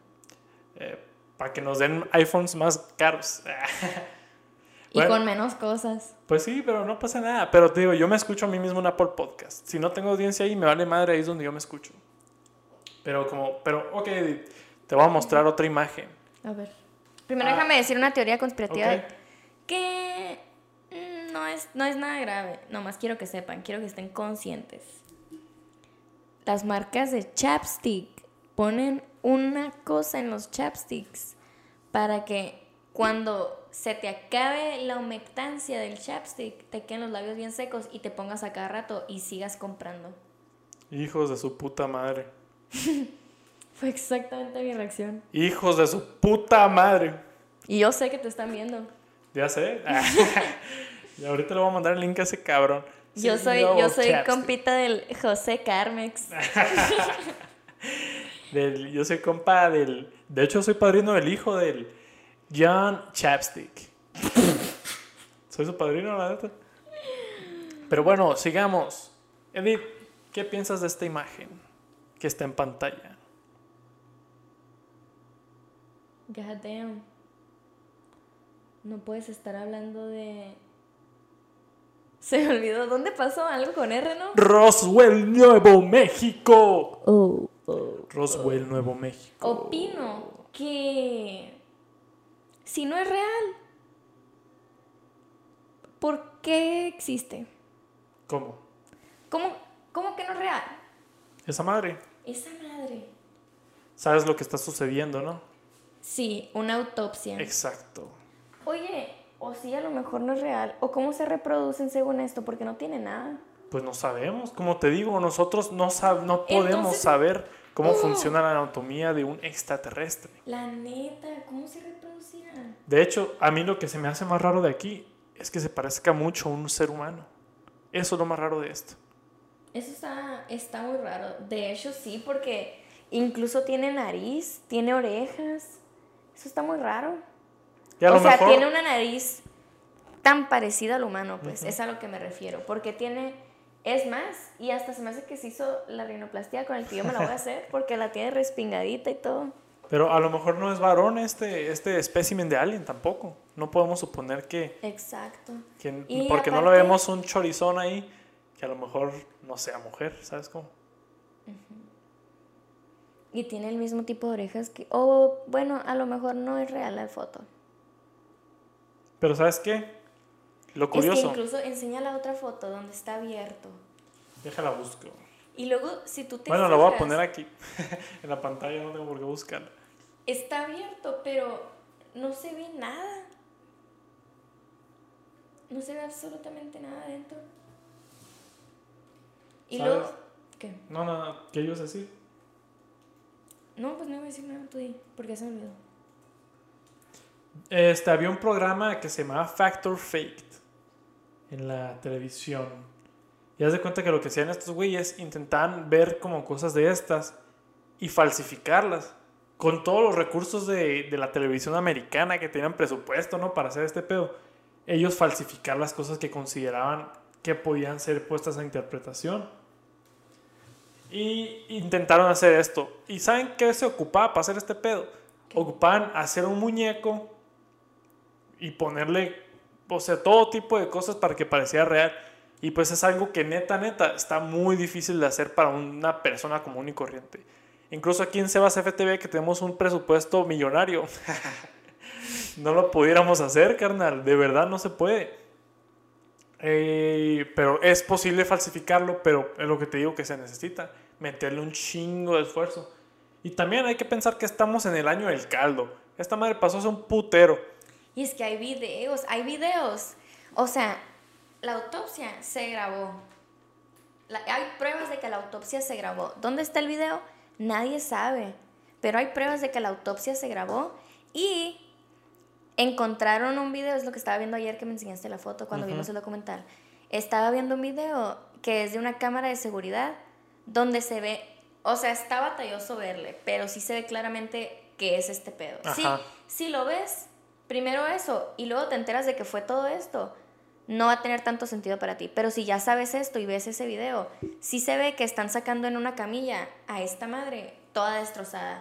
Eh, para que nos den iPhones más caros. Y Bueno. con menos cosas. Pues sí, pero no pasa nada. Pero te digo, yo me escucho a mí mismo en Apple Podcast. Si no tengo audiencia ahí, me vale madre, ahí es donde yo me escucho. Pero como, pero, ok, te voy a mostrar otra imagen. A ver. Primero Ah. déjame decir una teoría conspirativa que mm, no es, no es nada grave. Nomás quiero que sepan, quiero que estén conscientes. Las marcas de chapstick ponen una cosa en los chapsticks para que cuando se te acabe la humectancia del chapstick, te queden los labios bien secos y te pongas a cada rato y sigas comprando. Hijos de su puta madre. Fue exactamente mi reacción. Hijos de su puta madre. Y yo sé que te están viendo. Ya sé. y ahorita le voy a mandar el link a ese cabrón. Yo soy, yo soy chapstick. compita del José Carmex. Del- yo soy compa del. De hecho, soy padrino del hijo del John Chapstick. soy su padrino, la neta. Pero bueno, sigamos. Edith, ¿qué piensas de esta imagen que está en pantalla? God damn. No puedes estar hablando de. Se me olvidó. ¿Dónde pasó algo con R, no? Roswell, Nuevo México. Oh, oh. Roswell, Nuevo México. Opino que. Si no es real, ¿por qué existe? ¿Cómo? ¿Cómo, ¿Cómo que no es real? Esa madre. Esa madre. Sabes lo que está sucediendo, ¿no? Sí, una autopsia. Exacto. Oye, o sí, a lo mejor no es real. ¿O cómo se reproducen según esto? Porque no tiene nada. Pues no sabemos. Como te digo, nosotros no, sab no podemos Entonces- saber cómo Oh. funciona la anatomía de un extraterrestre. La neta, ¿cómo se reproducirán? De hecho, a mí lo que se me hace más raro de aquí es que se parezca mucho a un ser humano. Eso es lo más raro de esto. Eso está, está muy raro. De hecho, sí, porque incluso tiene nariz, tiene orejas. Eso está muy raro. O sea, mejor, tiene una nariz tan parecida al humano, pues es a lo que me refiero. Porque tiene, es más, y hasta se me hace que se hizo la rinoplastia con el que yo me la voy a hacer, porque la tiene respingadita y todo. pero a lo mejor no es varón este, este espécimen de alien tampoco. No podemos suponer que, Exacto. que- Y porque no le aparte- vemos un chorizón ahí, que a lo mejor no sea mujer, ¿sabes cómo? Y tiene el mismo tipo de orejas que... O bueno, a lo mejor no es real la foto. Pero ¿sabes qué? Lo Es que curioso, incluso enseña la otra foto donde está abierto. déjala busco. Y luego, si tú te Bueno, la voy a poner aquí en la pantalla, no tengo por qué buscarla. Está abierto, pero no se ve nada. No se ve absolutamente nada adentro. Y ¿Sabes? luego... ¿Qué? No, no, no, ¿qué ibas a decir? No, pues no iba a decir nada, tú di, porque se me olvidó. Este, había un programa que se llamaba Factor Faked en la televisión. Y haz de cuenta que lo que hacían estos güeyes intentaban ver como cosas de estas y falsificarlas. Con todos los recursos de, de la televisión americana que tenían presupuesto, ¿no? Para hacer este pedo. Ellos falsificar las cosas que consideraban que podían ser puestas a interpretación. Y intentaron hacer esto. ¿Y saben qué se ocupaba para hacer este pedo? Ocupaban hacer un muñeco y ponerle, o sea, todo tipo de cosas para que pareciera real. Y pues es algo que neta, neta, está muy difícil de hacer para una persona común y corriente. Incluso aquí en Sebas FTV que tenemos un presupuesto millonario. no lo pudiéramos hacer, carnal. De verdad no se puede. Eh, pero es posible falsificarlo, pero es lo que te digo que se necesita. Meterle un chingo de esfuerzo. Y también hay que pensar que estamos en el año del caldo. Esta madre pasó hace un putero. Y es que hay videos, hay videos. O sea, la autopsia se grabó. La- hay pruebas de que la autopsia se grabó. ¿Dónde está el video? Nadie sabe. Pero hay pruebas de que la autopsia se grabó y encontraron un video, es lo que estaba viendo ayer que me enseñaste la foto cuando vimos el documental. Estaba viendo un video que es de una cámara de seguridad donde se ve, o sea, está batalloso verle, pero sí se ve claramente que es este pedo. Sí, Ajá. si lo ves, primero eso, y luego te enteras de que fue todo esto, no va a tener tanto sentido para ti. Pero si ya sabes esto y ves ese video, sí se ve que están sacando en una camilla a esta madre toda destrozada.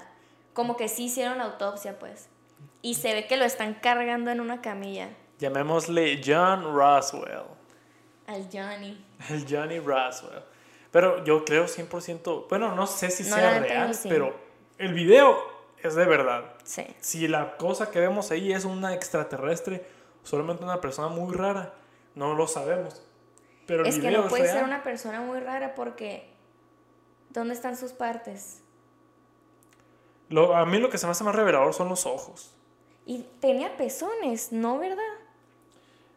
Como que sí hicieron la autopsia, pues. Y se ve que lo están cargando en una camilla. Llamémosle John Roswell. Al Johnny. El Johnny Roswell. Pero yo creo 100%, bueno, no sé si No, sea real, pero el video es de verdad. Sí. Si la cosa que vemos ahí es una extraterrestre, solamente una persona muy rara, no lo sabemos. Pero el Es que no puede real. ser una persona muy rara porque... ¿Dónde están sus partes? Lo- a mí lo que se me hace más revelador son los ojos. Y tenía pezones, ¿no, verdad?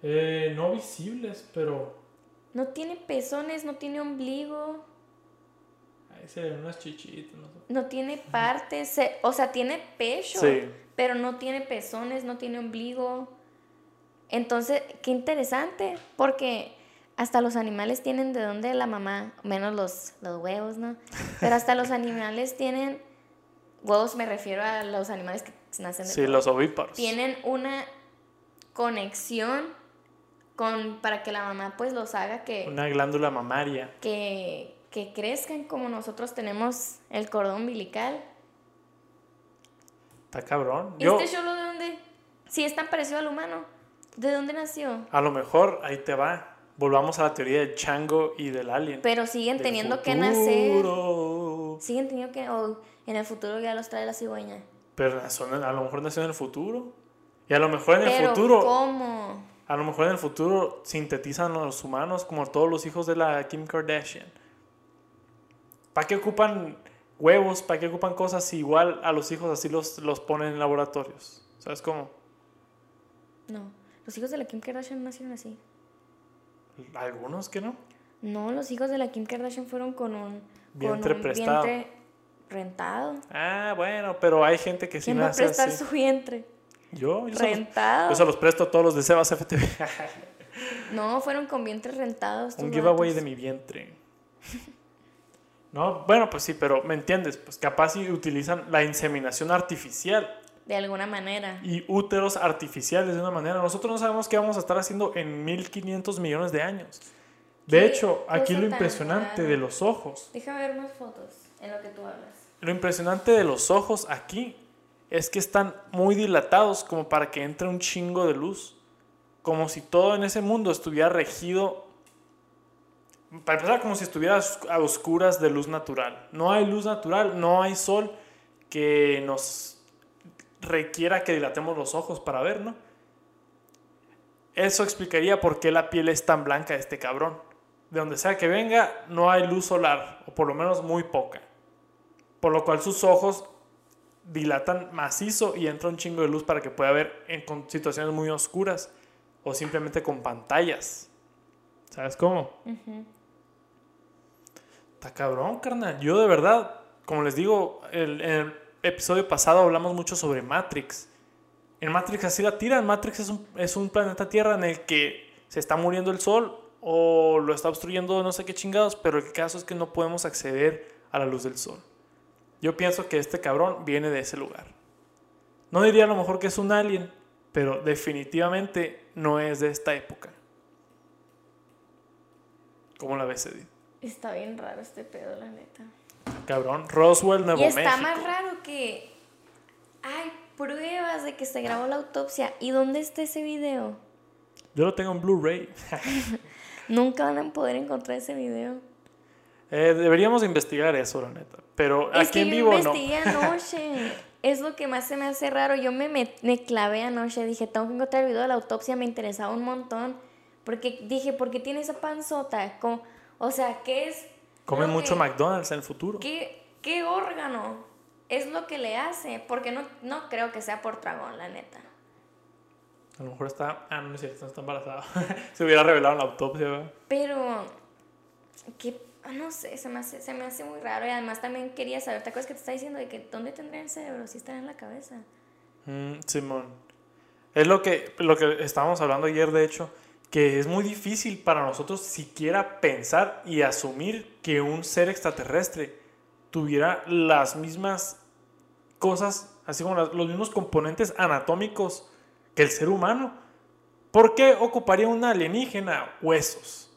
Eh, no visibles, pero No tiene pezones, no tiene ombligo, se ven unas chichitas. No sé. no tiene partes, se- o sea, tiene pecho, Sí. pero no tiene pezones, no tiene ombligo. Entonces, qué interesante, porque hasta los animales tienen de dónde la mamá, menos los, los huevos, ¿no? Pero hasta los animales tienen, huevos me refiero a los animales que nacen de Sí, los ovíparos. tienen una conexión con para que la mamá pues los haga que, Una glándula mamaria. que, que crezcan como nosotros tenemos el cordón umbilical. Está cabrón. Yo, ¿Este solo de dónde? Si es tan parecido al humano, ¿de dónde nació? a lo mejor ahí te va. Volvamos a la teoría del chango y del alien. Pero siguen Del teniendo que nacer. Siguen teniendo que. O en el futuro ya los trae la cigüeña. Pero a lo mejor nació en el futuro. Y a lo mejor en el Pero, futuro. ¿cómo? A A lo mejor en el futuro sintetizan a los humanos como todos los hijos de la Kim Kardashian. ¿Para qué ocupan huevos? ¿Para qué ocupan cosas si igual a los hijos así los, los ponen en laboratorios? ¿Sabes cómo? No. Los hijos de la Kim Kardashian nacieron así. Algunos que no. No, los hijos de la Kim Kardashian fueron con un vientre con un vientre rentado. Ah, bueno, pero hay gente que sí ¿Quién va a nace prestar así. su vientre? Yo, yo se, los, Rentado. yo se los presto a todos los de Sebas FTV. No, fueron con vientres rentados. Un giveaway de mi vientre. No, bueno, pues sí, pero ¿me entiendes? Pues capaz si utilizan la inseminación artificial De alguna manera. y úteros artificiales de una manera. Nosotros no sabemos qué vamos a estar haciendo en 1500 millones de años. De hecho, aquí lo impresionante de los ojos, Déjame ver unas fotos en lo que tú hablas. lo impresionante de los ojos aquí es que están muy dilatados como para que entre un chingo de luz. Como si todo en ese mundo estuviera regido para empezar, como si estuviera a oscuras de luz natural. No hay luz natural, no hay sol que nos requiera que dilatemos los ojos para ver, ¿no? Eso explicaría por qué la piel es tan blanca de este cabrón. De donde sea que venga, no hay luz solar, o por lo menos muy poca. Por lo cual sus ojos dilatan macizo y entra un chingo de luz para que pueda ver en situaciones muy oscuras o simplemente con pantallas. ¿Sabes cómo? Está cabrón, carnal. Yo de verdad, como les digo, el- en el episodio pasado hablamos mucho sobre Matrix. En Matrix así la tiran. Matrix es un, es un planeta Tierra en el que se está muriendo el sol o lo está obstruyendo no sé qué chingados, pero el caso es que no podemos acceder a la luz del sol. Yo pienso que este cabrón viene de ese lugar. No diría a lo mejor que es un alien, pero definitivamente no es de esta época. ¿Cómo la ves, Edith? Está bien raro este pedo, la neta. Cabrón, Roswell, Nuevo y está México. más raro que hay pruebas de que se grabó la autopsia. ¿Y dónde está ese video? Yo lo tengo en Blu-ray. Nunca van a poder encontrar ese video. Eh, deberíamos investigar eso, la neta. Pero es aquí que en yo vivo no. investigué anoche. es lo que más se me hace raro. Yo me, me clavé anoche. Dije, tengo que encontrar el video de la autopsia. Me interesaba un montón. Porque dije, ¿por qué tiene esa panzota? Como- o sea, ¿qué es? Comen lo mucho que- McDonald's en el futuro. ¿Qué, qué órgano es lo que le hace? Porque no, no creo que sea por dragón, la neta. A lo mejor está. Ah, no, es cierto, no está embarazada. Se hubiera revelado en la autopsia, ¿verdad? Pero, que, no sé, se me, hace, se me hace muy raro. Y además también quería saber, ¿te acuerdas que te está diciendo de que dónde tendrá el cerebro? Si está en la cabeza. Mm, Simón. Es lo que, lo que estábamos hablando ayer, de hecho, que es muy difícil para nosotros siquiera pensar y asumir que un ser extraterrestre tuviera las mismas cosas, así como los mismos componentes anatómicos que el ser humano. ¿Por qué ocuparía una alienígena huesos?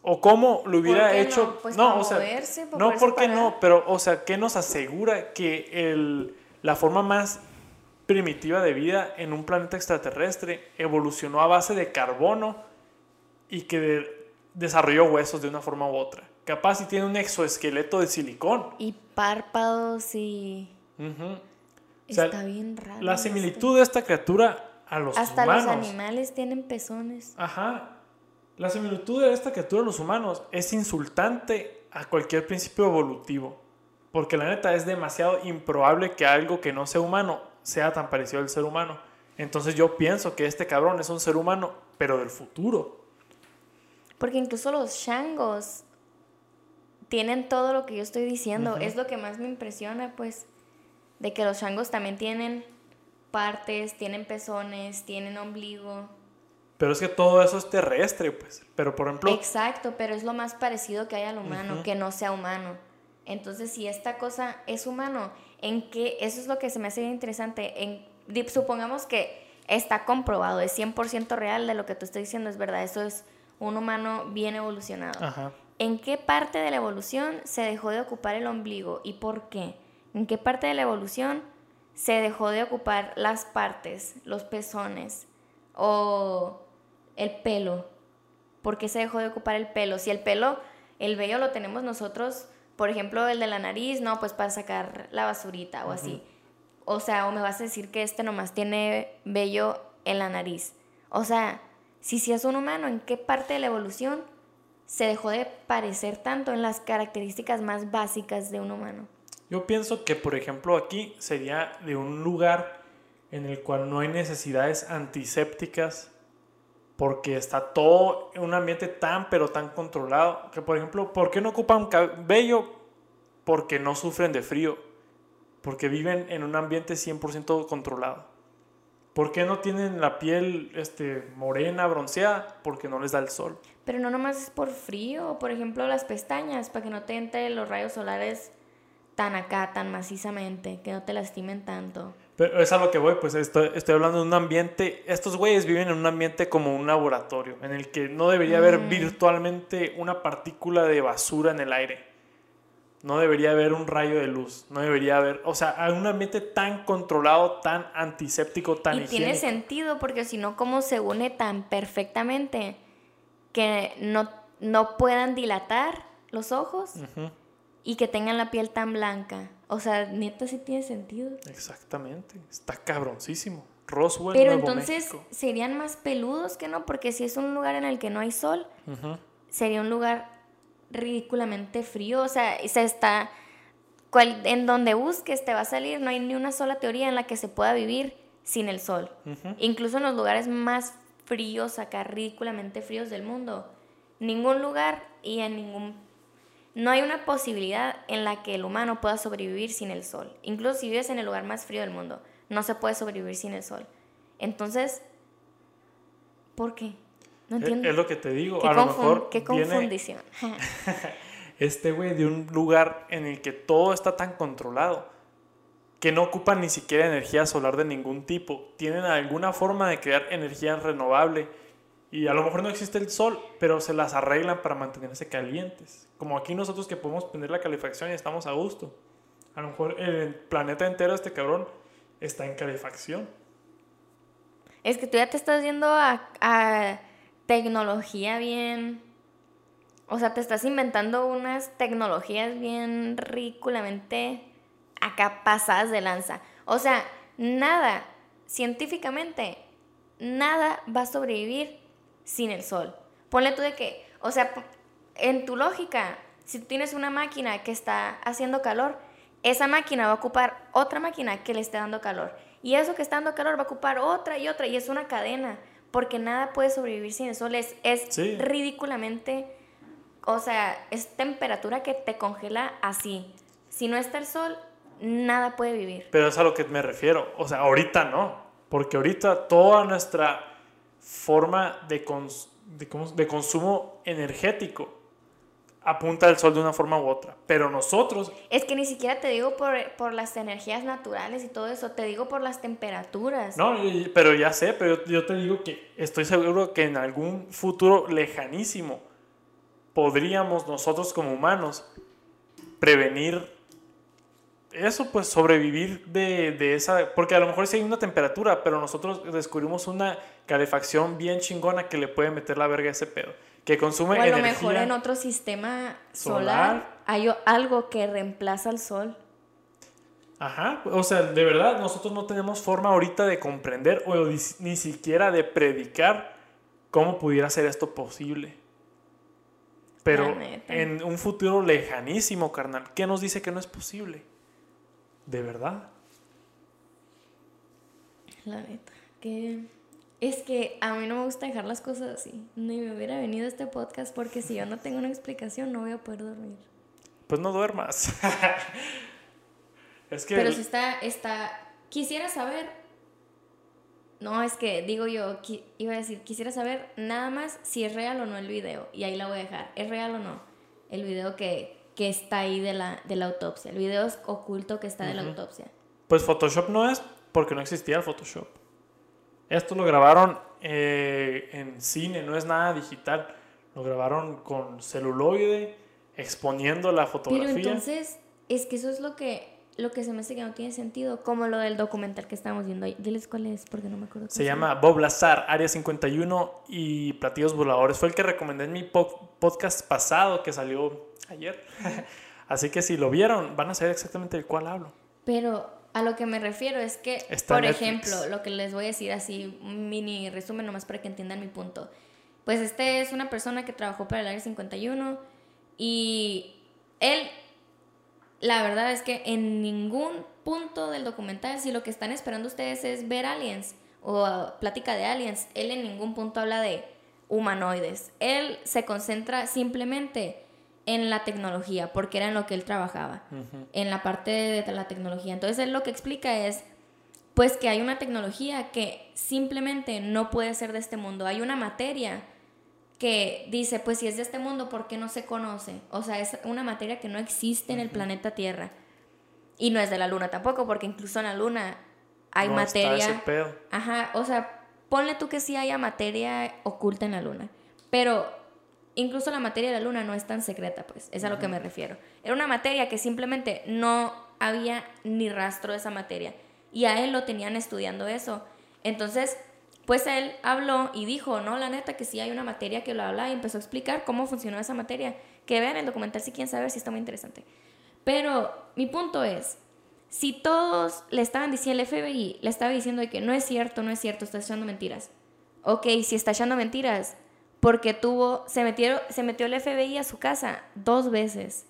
¿O cómo lo hubiera ¿Por qué hecho? no? Pues no, o sea, moverse, no, poderse ¿por qué parar. no? Pero, o sea, ¿qué nos asegura que el, la forma más primitiva de vida en un planeta extraterrestre evolucionó a base de carbono y que de- desarrolló huesos de una forma u otra? Capaz si tiene un exoesqueleto de silicón. Y párpados y... Ujú. O sea, está bien raro. La similitud de esta criatura a los Hasta humanos. los animales tienen pezones. Ajá. La similitud de esta criatura a los humanos es insultante a cualquier principio evolutivo. Porque la neta es demasiado improbable que algo que no sea humano sea tan parecido al ser humano. Entonces yo pienso que este cabrón es un ser humano, pero del futuro. Porque incluso los shangos tienen todo lo que yo estoy diciendo. Es lo que más me impresiona, pues. De que los shangos también tienen partes, tienen pezones, tienen ombligo. Pero es que todo eso es terrestre, pues. Pero por ejemplo, Exacto, pero es lo más parecido que hay al humano, que no sea humano. Entonces, si esta cosa es humano, ¿en qué? Eso es lo que se me hace interesante. En, supongamos que está comprobado, es 100% real de lo que tú estás diciendo, es verdad, eso es un humano bien evolucionado. ajá. ¿En qué parte de la evolución se dejó de ocupar el ombligo y por qué? ¿En qué parte de la evolución se dejó de ocupar las partes, los pezones o el pelo? ¿Por qué se dejó de ocupar el pelo? Si el pelo, el vello lo tenemos nosotros, por ejemplo, el de la nariz, no, pues para sacar la basurita o así. O sea, o me vas a decir que este nomás tiene vello en la nariz. O sea, si si es un humano, ¿en qué parte de la evolución se dejó de parecer tanto en las características más básicas de un humano? Yo pienso que, por ejemplo, aquí sería de un lugar en el cual no hay necesidades antisépticas porque está todo en un ambiente tan pero tan controlado que por ejemplo, ¿por qué no ocupan cabello? Porque no sufren de frío, porque viven en un ambiente 100% controlado. ¿Por qué no tienen la piel este, morena, bronceada? Porque no les da el sol. Pero no nomás es por frío, por ejemplo las pestañas, para que no te entren los rayos solares tan acá, tan macizamente, que no te lastimen tanto. Pero es a lo que voy, pues estoy, estoy hablando de un ambiente, estos güeyes viven en un ambiente como un laboratorio, en el que no debería haber mm. virtualmente una partícula de basura en el aire. No debería haber un rayo de luz, no debería haber, o sea, un ambiente tan controlado, tan antiséptico, tan Y tiene sentido porque si no, ¿cómo se une tan perfectamente que no, no puedan dilatar los ojos y que tengan la piel tan blanca? O sea, neta sí tiene sentido. Exactamente. Está cabroncísimo. Roswell. Pero entonces serían más peludos que no, porque si es un lugar en el que no hay sol, sería un lugar ridículamente frío. O sea, se está. Cual, en donde busques te va a salir, no hay ni una sola teoría en la que se pueda vivir sin el sol. Incluso en los lugares más fríos, acá ridículamente fríos del mundo. Ningún lugar y en ningún no hay una posibilidad en la que el humano pueda sobrevivir sin el sol. Incluso si vives en el lugar más frío del mundo, no se puede sobrevivir sin el sol. Entonces, ¿por qué? No entiendo. Es, lo que te digo. a lo mejor qué confundición. este güey de un lugar en el que todo está tan controlado que no ocupan ni siquiera energía solar de ningún tipo. Tienen alguna forma de crear energía renovable y a lo mejor no existe el sol, pero se las arreglan para mantenerse calientes. Como aquí nosotros que podemos poner la calefacción y estamos a gusto. A lo mejor el planeta entero, este cabrón, está en calefacción. Es que tú ya te estás yendo a, a tecnología bien... O sea, te estás inventando unas tecnologías bien ridículamente acá pasadas de lanza. O sea, nada, científicamente, nada va a sobrevivir sin el sol. Ponle tú de que, o sea, en tu lógica, si tienes una máquina que está haciendo calor, esa máquina va a ocupar otra máquina que le esté dando calor. Y eso que está dando calor va a ocupar otra y otra. Y es una cadena. Porque nada puede sobrevivir sin el sol. Es, es ridículamente. O sea, es temperatura que te congela así. Si no está el sol, nada puede vivir. Pero es a lo que me refiero. O sea, ahorita no. Porque ahorita toda nuestra forma de, de, consumo energético apunta al sol de una forma u otra. Pero nosotros... Es que ni siquiera te digo por, las energías naturales y todo eso, te digo por las temperaturas. No, pero ya sé, pero yo te digo que estoy seguro que en algún futuro lejanísimo podríamos nosotros como humanos prevenir eso, pues sobrevivir de, esa, porque a lo mejor sí hay una temperatura, pero nosotros descubrimos una calefacción bien chingona que le puede meter la verga a ese pedo, que consume o a lo mejor en otro sistema solar, hay algo que reemplaza al sol. Ajá, o sea, de verdad, nosotros no tenemos forma ahorita de comprender o ni siquiera de predicar cómo pudiera ser esto posible. Pero en un futuro lejanísimo, carnal, ¿qué nos dice que no es posible? de verdad. La neta, que es que a mí no me gusta dejar las cosas así. Ni me hubiera venido este podcast porque si yo no tengo una explicación no voy a poder dormir. Pues no duermas. es que... Pero si está, está... Quisiera saber... No, es que digo yo, iba a decir, quisiera saber nada más si es real o no el video. Y ahí la voy a dejar. ¿Es real o no? El video que, que está ahí de la, de la autopsia, el video oculto que está de la autopsia. Pues Photoshop no es porque no existía el Photoshop. Esto lo grabaron eh, en cine, no es nada digital. Lo grabaron con celuloide, exponiendo la fotografía. Pero entonces, es que eso es lo que, lo que se me hace que no tiene sentido, como lo del documental que estamos viendo ahí. Diles cuál es, porque no me acuerdo. Se llama Bob Lazar, Área 51 y Platillos Voladores. Fue el que recomendé en mi podcast pasado que salió ayer. Así que si lo vieron, van a saber exactamente de cuál hablo. Pero A lo que me refiero es que, Está por Netflix. ejemplo, lo que les voy a decir así, un mini resumen nomás para que entiendan mi punto. Pues este es una persona que trabajó para el Área 51 y él, la verdad es que en ningún punto del documental, si lo que están esperando ustedes es ver aliens o uh, plática de aliens, él en ningún punto habla de humanoides. Él se concentra simplemente en la tecnología, porque era en lo que él trabajaba, en la parte de la tecnología. Entonces él lo que explica es, pues que hay una tecnología que simplemente no puede ser de este mundo. Hay una materia que dice, pues si es de este mundo, ¿por qué no se conoce? O sea, es una materia que no existe en el planeta Tierra. Y no es de la luna tampoco, porque incluso en la luna hay No está materia. ese pedo. Ajá, o sea, ponle tú que sí haya materia oculta en la luna. Pero incluso la materia de la luna no es tan secreta, pues, es a lo que me refiero. Era una materia que simplemente no había ni rastro de esa materia. Y a él lo tenían estudiando eso. Entonces, pues él habló y dijo, no, la neta, que sí hay una materia que lo habla y empezó a explicar cómo funcionó esa materia. Que vean el documental si quieren saber si está muy interesante. Pero mi punto es, si todos le estaban diciendo, el FBI le estaba diciendo de que no es cierto, no es cierto, está echando mentiras. Ok, si está echando mentiras, porque tuvo, se, metieron, se metió el FBI a su casa dos veces.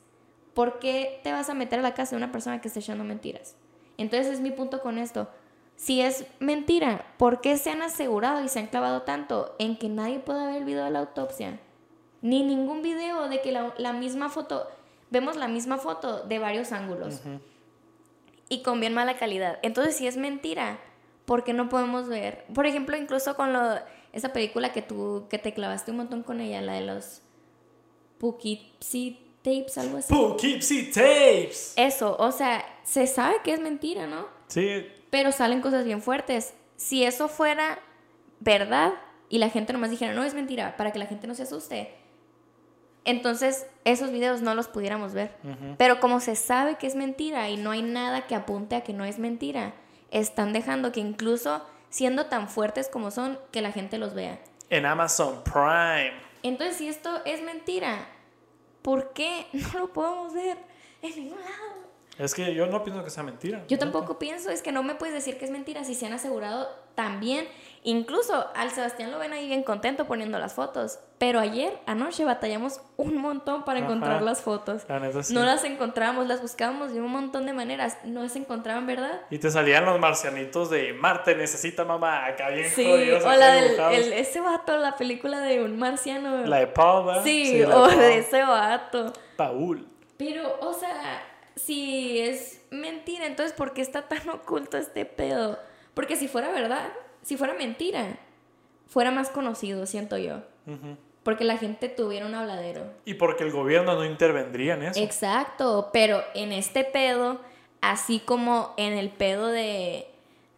¿Por qué te vas a meter a la casa de una persona que está echando mentiras? Entonces es mi punto con esto. Si es mentira, ¿por qué se han asegurado y se han clavado tanto en que nadie pueda ver el video de la autopsia? Ni ningún video de que la, la misma foto, vemos la misma foto de varios ángulos y con bien mala calidad. Entonces, si es mentira, ¿por qué no podemos ver? Por ejemplo, incluso con lo, esa película que tú, que te clavaste un montón con ella, la de los Poughkeepsie tapes, algo así. Poughkeepsie Tapes. Eso, o sea, se sabe que es mentira, ¿no? Sí, Pero salen cosas bien fuertes. Si eso fuera verdad y la gente nomás dijera, no es mentira, para que la gente no se asuste, entonces esos videos no los pudiéramos ver. Pero como se sabe que es mentira y no hay nada que apunte a que no es mentira, están dejando que incluso siendo tan fuertes como son, que la gente los vea. en Amazon Prime. Entonces, si esto es mentira, ¿por qué no lo podemos ver en ningún lado? Es que yo no pienso que sea mentira. Yo tampoco pienso, es que no me puedes decir que es mentira si se han asegurado también. Incluso al Sebastián lo ven ahí bien contento poniendo las fotos. Pero ayer, anoche, batallamos un montón para Ajá. encontrar las fotos. Sí. No las encontrábamos, las buscábamos de un montón de maneras. No se encontraban, ¿verdad? Y te salían los marcianitos de Marte necesita mamá, acá bien Sí, jodidos, o la del el- ese vato, la película de un marciano. La de Paul, ¿verdad? sí, o Paul. de ese vato. Paul. Pero, o sea, si es mentira, entonces ¿por qué está tan oculto este pedo? Porque si fuera verdad, si fuera mentira, fuera más conocido, siento yo. Porque la gente tuviera un habladero. Y porque el gobierno no intervendría en eso. Exacto, pero en este pedo, así como en el pedo de,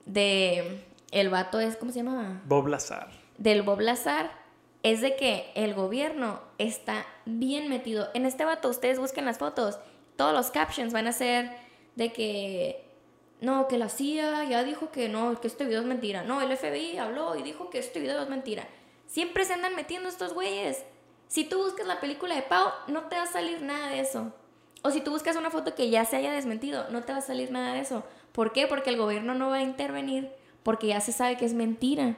de el vato es, ¿cómo se llama? Bob Lazar. del Bob Lazar es de que el gobierno está bien metido. En este vato, ustedes busquen las fotos, todos los captions van a ser de que no, que la CIA ya dijo que no, que este video es mentira. No, el FBI habló y dijo que este video es mentira. Siempre se andan metiendo estos güeyes. Si tú buscas la película de Pau, no te va a salir nada de eso. O si tú buscas una foto que ya se haya desmentido, no te va a salir nada de eso. ¿Por qué? Porque el gobierno no va a intervenir, porque ya se sabe que es mentira.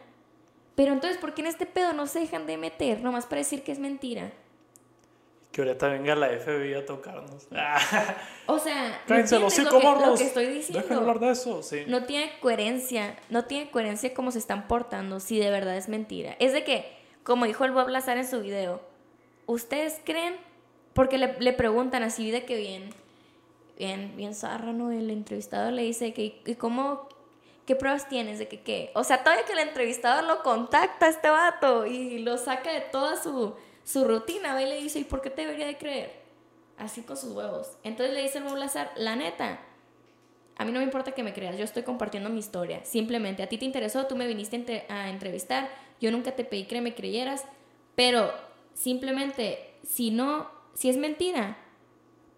Pero entonces, ¿por qué en este pedo no se dejan de meter? Nomás para decir que es mentira. Que ahorita venga la FBI a tocarnos. O sea, ¿me Cállense los entiendes cinco lo, que, lo morros. que estoy Dejen diciendo? hablar de eso, sí. No tiene coherencia, no tiene coherencia cómo se están portando si de verdad es mentira. Es de que, como dijo el Bob Lazar en su video, ¿ustedes creen? Porque le, le preguntan así de que bien, bien, bien zarra, ¿no? El entrevistador le dice que, ¿y cómo, qué pruebas tienes de que qué? O sea, todavía que el entrevistador lo contacta a este vato y lo saca de toda su, su rutina, va y le dice, ¿y por qué te debería de creer? Así con sus huevos. Entonces le dice el Bob Lazar, la neta, a mí no me importa que me creas, yo estoy compartiendo mi historia. Simplemente, a ti te interesó, tú me viniste a entre- a entrevistar, yo nunca te pedí que me creyeras, pero simplemente, si no, si es mentira,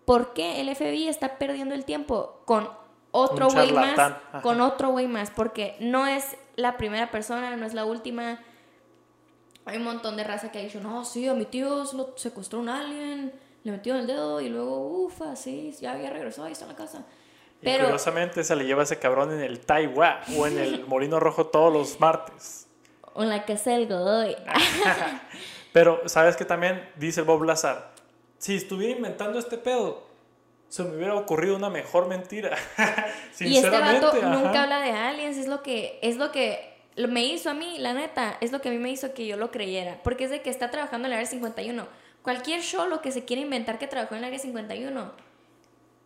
¿por qué el FBI está perdiendo el tiempo con otro güey más? ajá. Con otro güey más, porque no es la primera persona, no es la última. Hay un montón de raza que ha dicho, no, sí, a mi tío se lo secuestró un alien, le metió en el dedo y luego, ufa, sí, ya había regresado, ahí está en la casa. Y curiosamente se le lleva a ese cabrón en el Taiwán o en el Molino Rojo todos los martes. O en la casa del Godoy. Pero, ¿sabes que también dice Bob Lazar? Si estuviera inventando este pedo, se me hubiera ocurrido una mejor mentira. y este vato nunca habla de aliens, es lo que es lo que me hizo a mí, la neta, es lo que a mí me hizo que yo lo creyera, porque es de que está trabajando en el área 51. Cualquier show lo que se quiere inventar que trabajó en el área 51.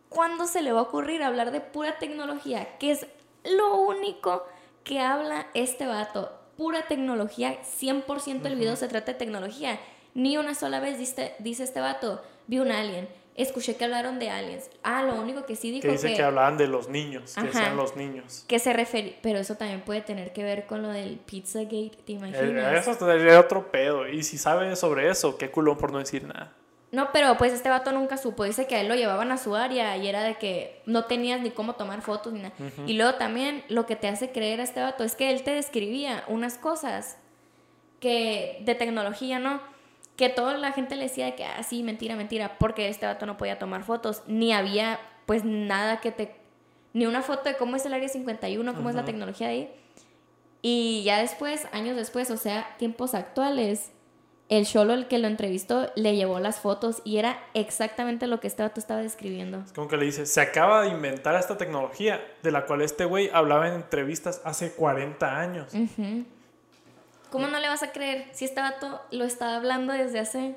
¿Cuándo se le va a ocurrir hablar de pura tecnología? Que es lo único que habla este vato. Pura tecnología, 100% del video se trata de tecnología. Ni una sola vez dice, dice este vato, vi un alien escuché que hablaron de aliens. Ah, lo único que sí dijo que... dice que, hablaban de los niños, que sean los niños. Que se refería... Pero eso también puede tener que ver con lo del Pizzagate, ¿te imaginas? eso sería otro pedo. Y si sabe sobre eso, qué culón por no decir nada. No, pero pues este vato nunca supo. Dice que a él lo llevaban a su área y era de que no tenías ni cómo tomar fotos ni nada. Y luego también lo que te hace creer a este vato es que él te describía unas cosas que de tecnología, ¿no? Que toda la gente le decía que, ah, sí, mentira, mentira, porque este vato no podía tomar fotos, ni había, pues, nada que te, ni una foto de cómo es el área 51, cómo es la tecnología ahí. Y ya después, años después, o sea, tiempos actuales, el Cholo, el que lo entrevistó, le llevó las fotos y era exactamente lo que este vato estaba describiendo. Es como que le dice, se acaba de inventar esta tecnología de la cual este güey hablaba en entrevistas hace 40 años. ¿Cómo no le vas a creer si este vato lo estaba hablando desde hace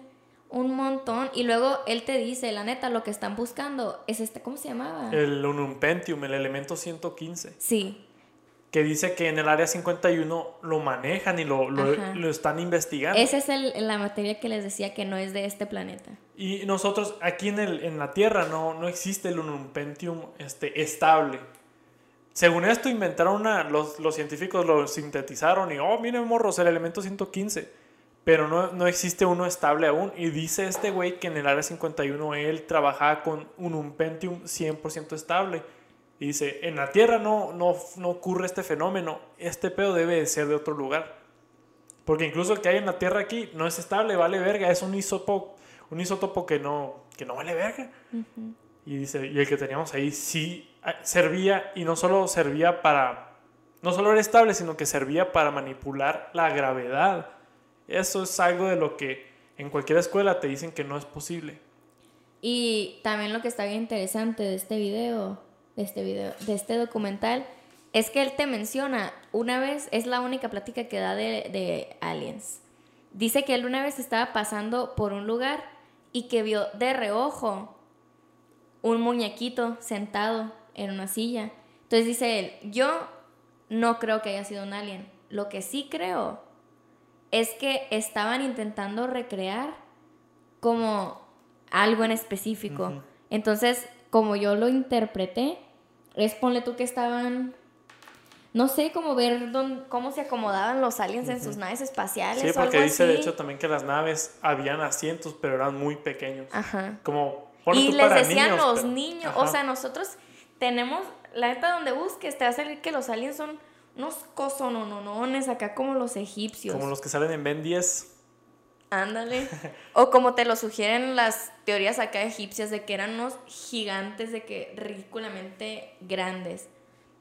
un montón y luego él te dice, la neta, lo que están buscando es este, ¿cómo se llamaba? El Unum-Pentium, el elemento 115. Sí. Que dice que en el área 51 lo manejan y lo, lo, están investigando. Esa es el, la materia que les decía que no es de este planeta. Y nosotros aquí en, el, en la Tierra no, no existe el Unum-Pentium este, estable. Según esto, inventaron una, los, los científicos lo sintetizaron y, oh, miren, morros, el elemento 115. Pero no, no existe uno estable aún. Y dice este güey que en el área 51 él trabajaba con un, un Pentium 100% estable. Y dice, en la Tierra no, no, no ocurre este fenómeno. Este pedo debe de ser de otro lugar. Porque incluso el que hay en la Tierra aquí no es estable, vale verga. Es un isótopo, un isótopo que no, que no vale verga. Y dice, y el que teníamos ahí sí servía y no solo servía para, no solo era estable, sino que servía para manipular la gravedad. Eso es algo de lo que en cualquier escuela te dicen que no es posible. Y también lo que está bien interesante de este video, de este video, de este documental, es que él te menciona, una vez, es la única plática que da de, de aliens. Dice que él una vez estaba pasando por un lugar y que vio de reojo un muñequito sentado en una silla. Entonces dice él, yo no creo que haya sido un alien. Lo que sí creo es que estaban intentando recrear como algo en específico. Entonces, como yo lo interpreté, es ponle tú que estaban no sé cómo ver cómo se acomodaban los aliens en sus naves espaciales. Sí, porque dice de hecho también que las naves habían asientos, pero eran muy pequeños. Ajá. Como y les decían los niños, o sea, nosotros tenemos, la neta donde busques, te va a salir que los aliens son unos cosononones acá como los egipcios. Como los que salen en Ben 10. Ándale. o como te lo sugieren las teorías acá egipcias de que eran unos gigantes, de que ridículamente grandes.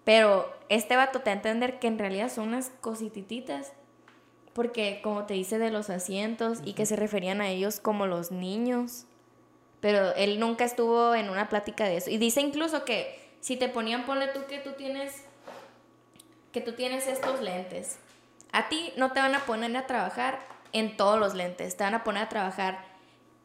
Pero este vato te va a entender que en realidad son unas cositititas. Porque como te dice de los asientos y que se referían a ellos como los niños. Pero él nunca estuvo en una plática de eso. Y dice incluso que si te ponían, ponle tú que tú tienes, que tú tienes estos lentes. A ti no te van a poner a trabajar en todos los lentes, te van a poner a trabajar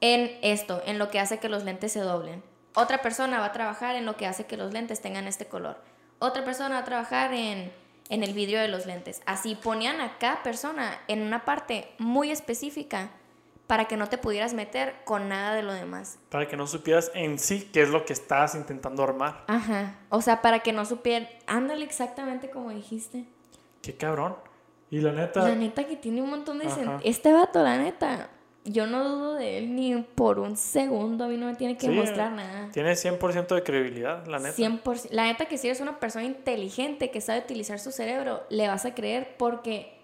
en esto, en lo que hace que los lentes se doblen. Otra persona va a trabajar en lo que hace que los lentes tengan este color. Otra persona va a trabajar en, en el vidrio de los lentes. Así ponían a cada persona en una parte muy específica para que no te pudieras meter con nada de lo demás. Para que no supieras en sí qué es lo que estás intentando armar. Ajá. O sea, para que no supieras. Ándale exactamente como dijiste. Qué cabrón. Y la neta. La neta que tiene un montón de. Este vato, la neta. Yo no dudo de él ni por un segundo. A mí no me tiene que mostrar nada. Tiene 100% de credibilidad, la neta. 100%. La neta que si eres una persona inteligente que sabe utilizar su cerebro, le vas a creer porque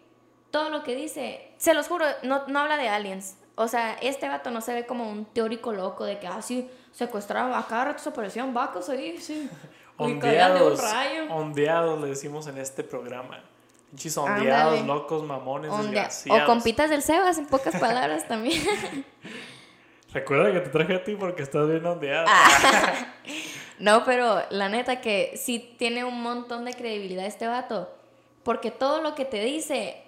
todo lo que dice, se los juro, no, no habla de aliens o sea, este vato no se ve como un teórico loco de que, ah, sí, secuestraba, a cada rato se aparecían vacos ahí, sí. ondeados, ondeados le decimos en este programa. Pinches ondeados, locos, mamones, desgraciados. O compitas del Sebas, en pocas palabras también. Recuerda que te traje a ti porque estás bien ondeado. Ah. no, pero la neta que sí tiene un montón de credibilidad este vato. Porque todo lo que te dice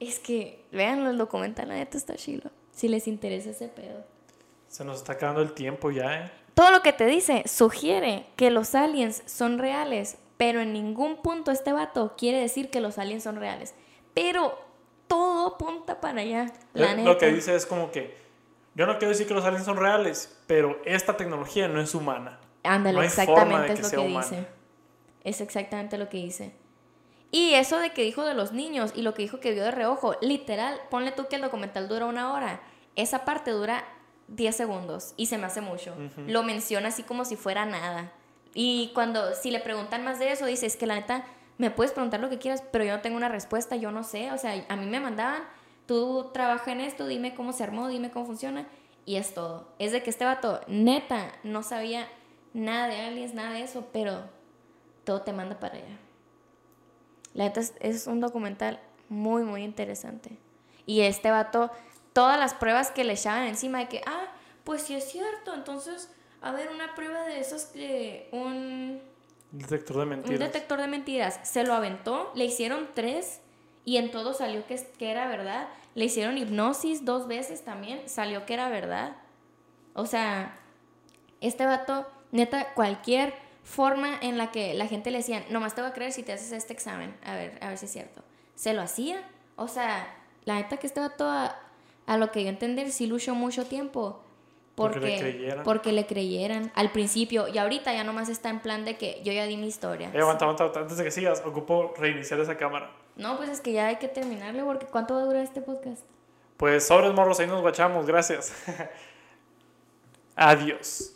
es que, vean el documental, la neta está chilo. Si les interesa ese pedo. Se nos está acabando el tiempo ya, ¿eh? Todo lo que te dice sugiere que los aliens son reales, pero en ningún punto este vato quiere decir que los aliens son reales. Pero todo apunta para allá. La neta. Lo que dice es como que yo no quiero decir que los aliens son reales, pero esta tecnología no es humana. Ándale, exactamente es lo que dice. Es exactamente lo que dice. Y eso de que dijo de los niños y lo que dijo que vio de reojo, literal, ponle tú que el documental dura una hora. Esa parte dura 10 segundos y se me hace mucho. Lo menciona así como si fuera nada. Y cuando, si le preguntan más de eso, dice, es que la neta, me puedes preguntar lo que quieras, pero yo no tengo una respuesta, yo no sé. O sea, a mí me mandaban tú trabaja en esto, dime cómo se armó, dime cómo funciona, y es todo. Es de que este vato, neta, no sabía nada de aliens, nada de eso, pero todo te manda para allá. La neta es, un documental muy, muy interesante. Y este vato, todas las pruebas que le echaban encima de que, ah, pues sí es cierto, entonces, a ver, una prueba de esos que un... Detector de mentiras. Un detector de mentiras. Se lo aventó, le hicieron tres y en todo salió que, que era verdad. Le hicieron hipnosis dos veces también, salió que era verdad. O sea, este vato, neta, cualquier forma en la que la gente le decía, nomás te voy a creer si te haces este examen, a ver, a ver si es cierto. Se lo hacía. O sea, la neta que este vato, a, a lo que yo entender, sí luchó mucho tiempo. Porque, porque, le creyeran. porque le creyeran al principio y ahorita ya nomás está en plan de que yo ya di mi historia. Eh, aguanta, aguanta, antes de que sigas, ocupo reiniciar esa cámara. No, pues es que ya hay que terminarle porque ¿cuánto va a durar este podcast? Pues sobres morros, ahí nos guachamos, gracias. Adiós.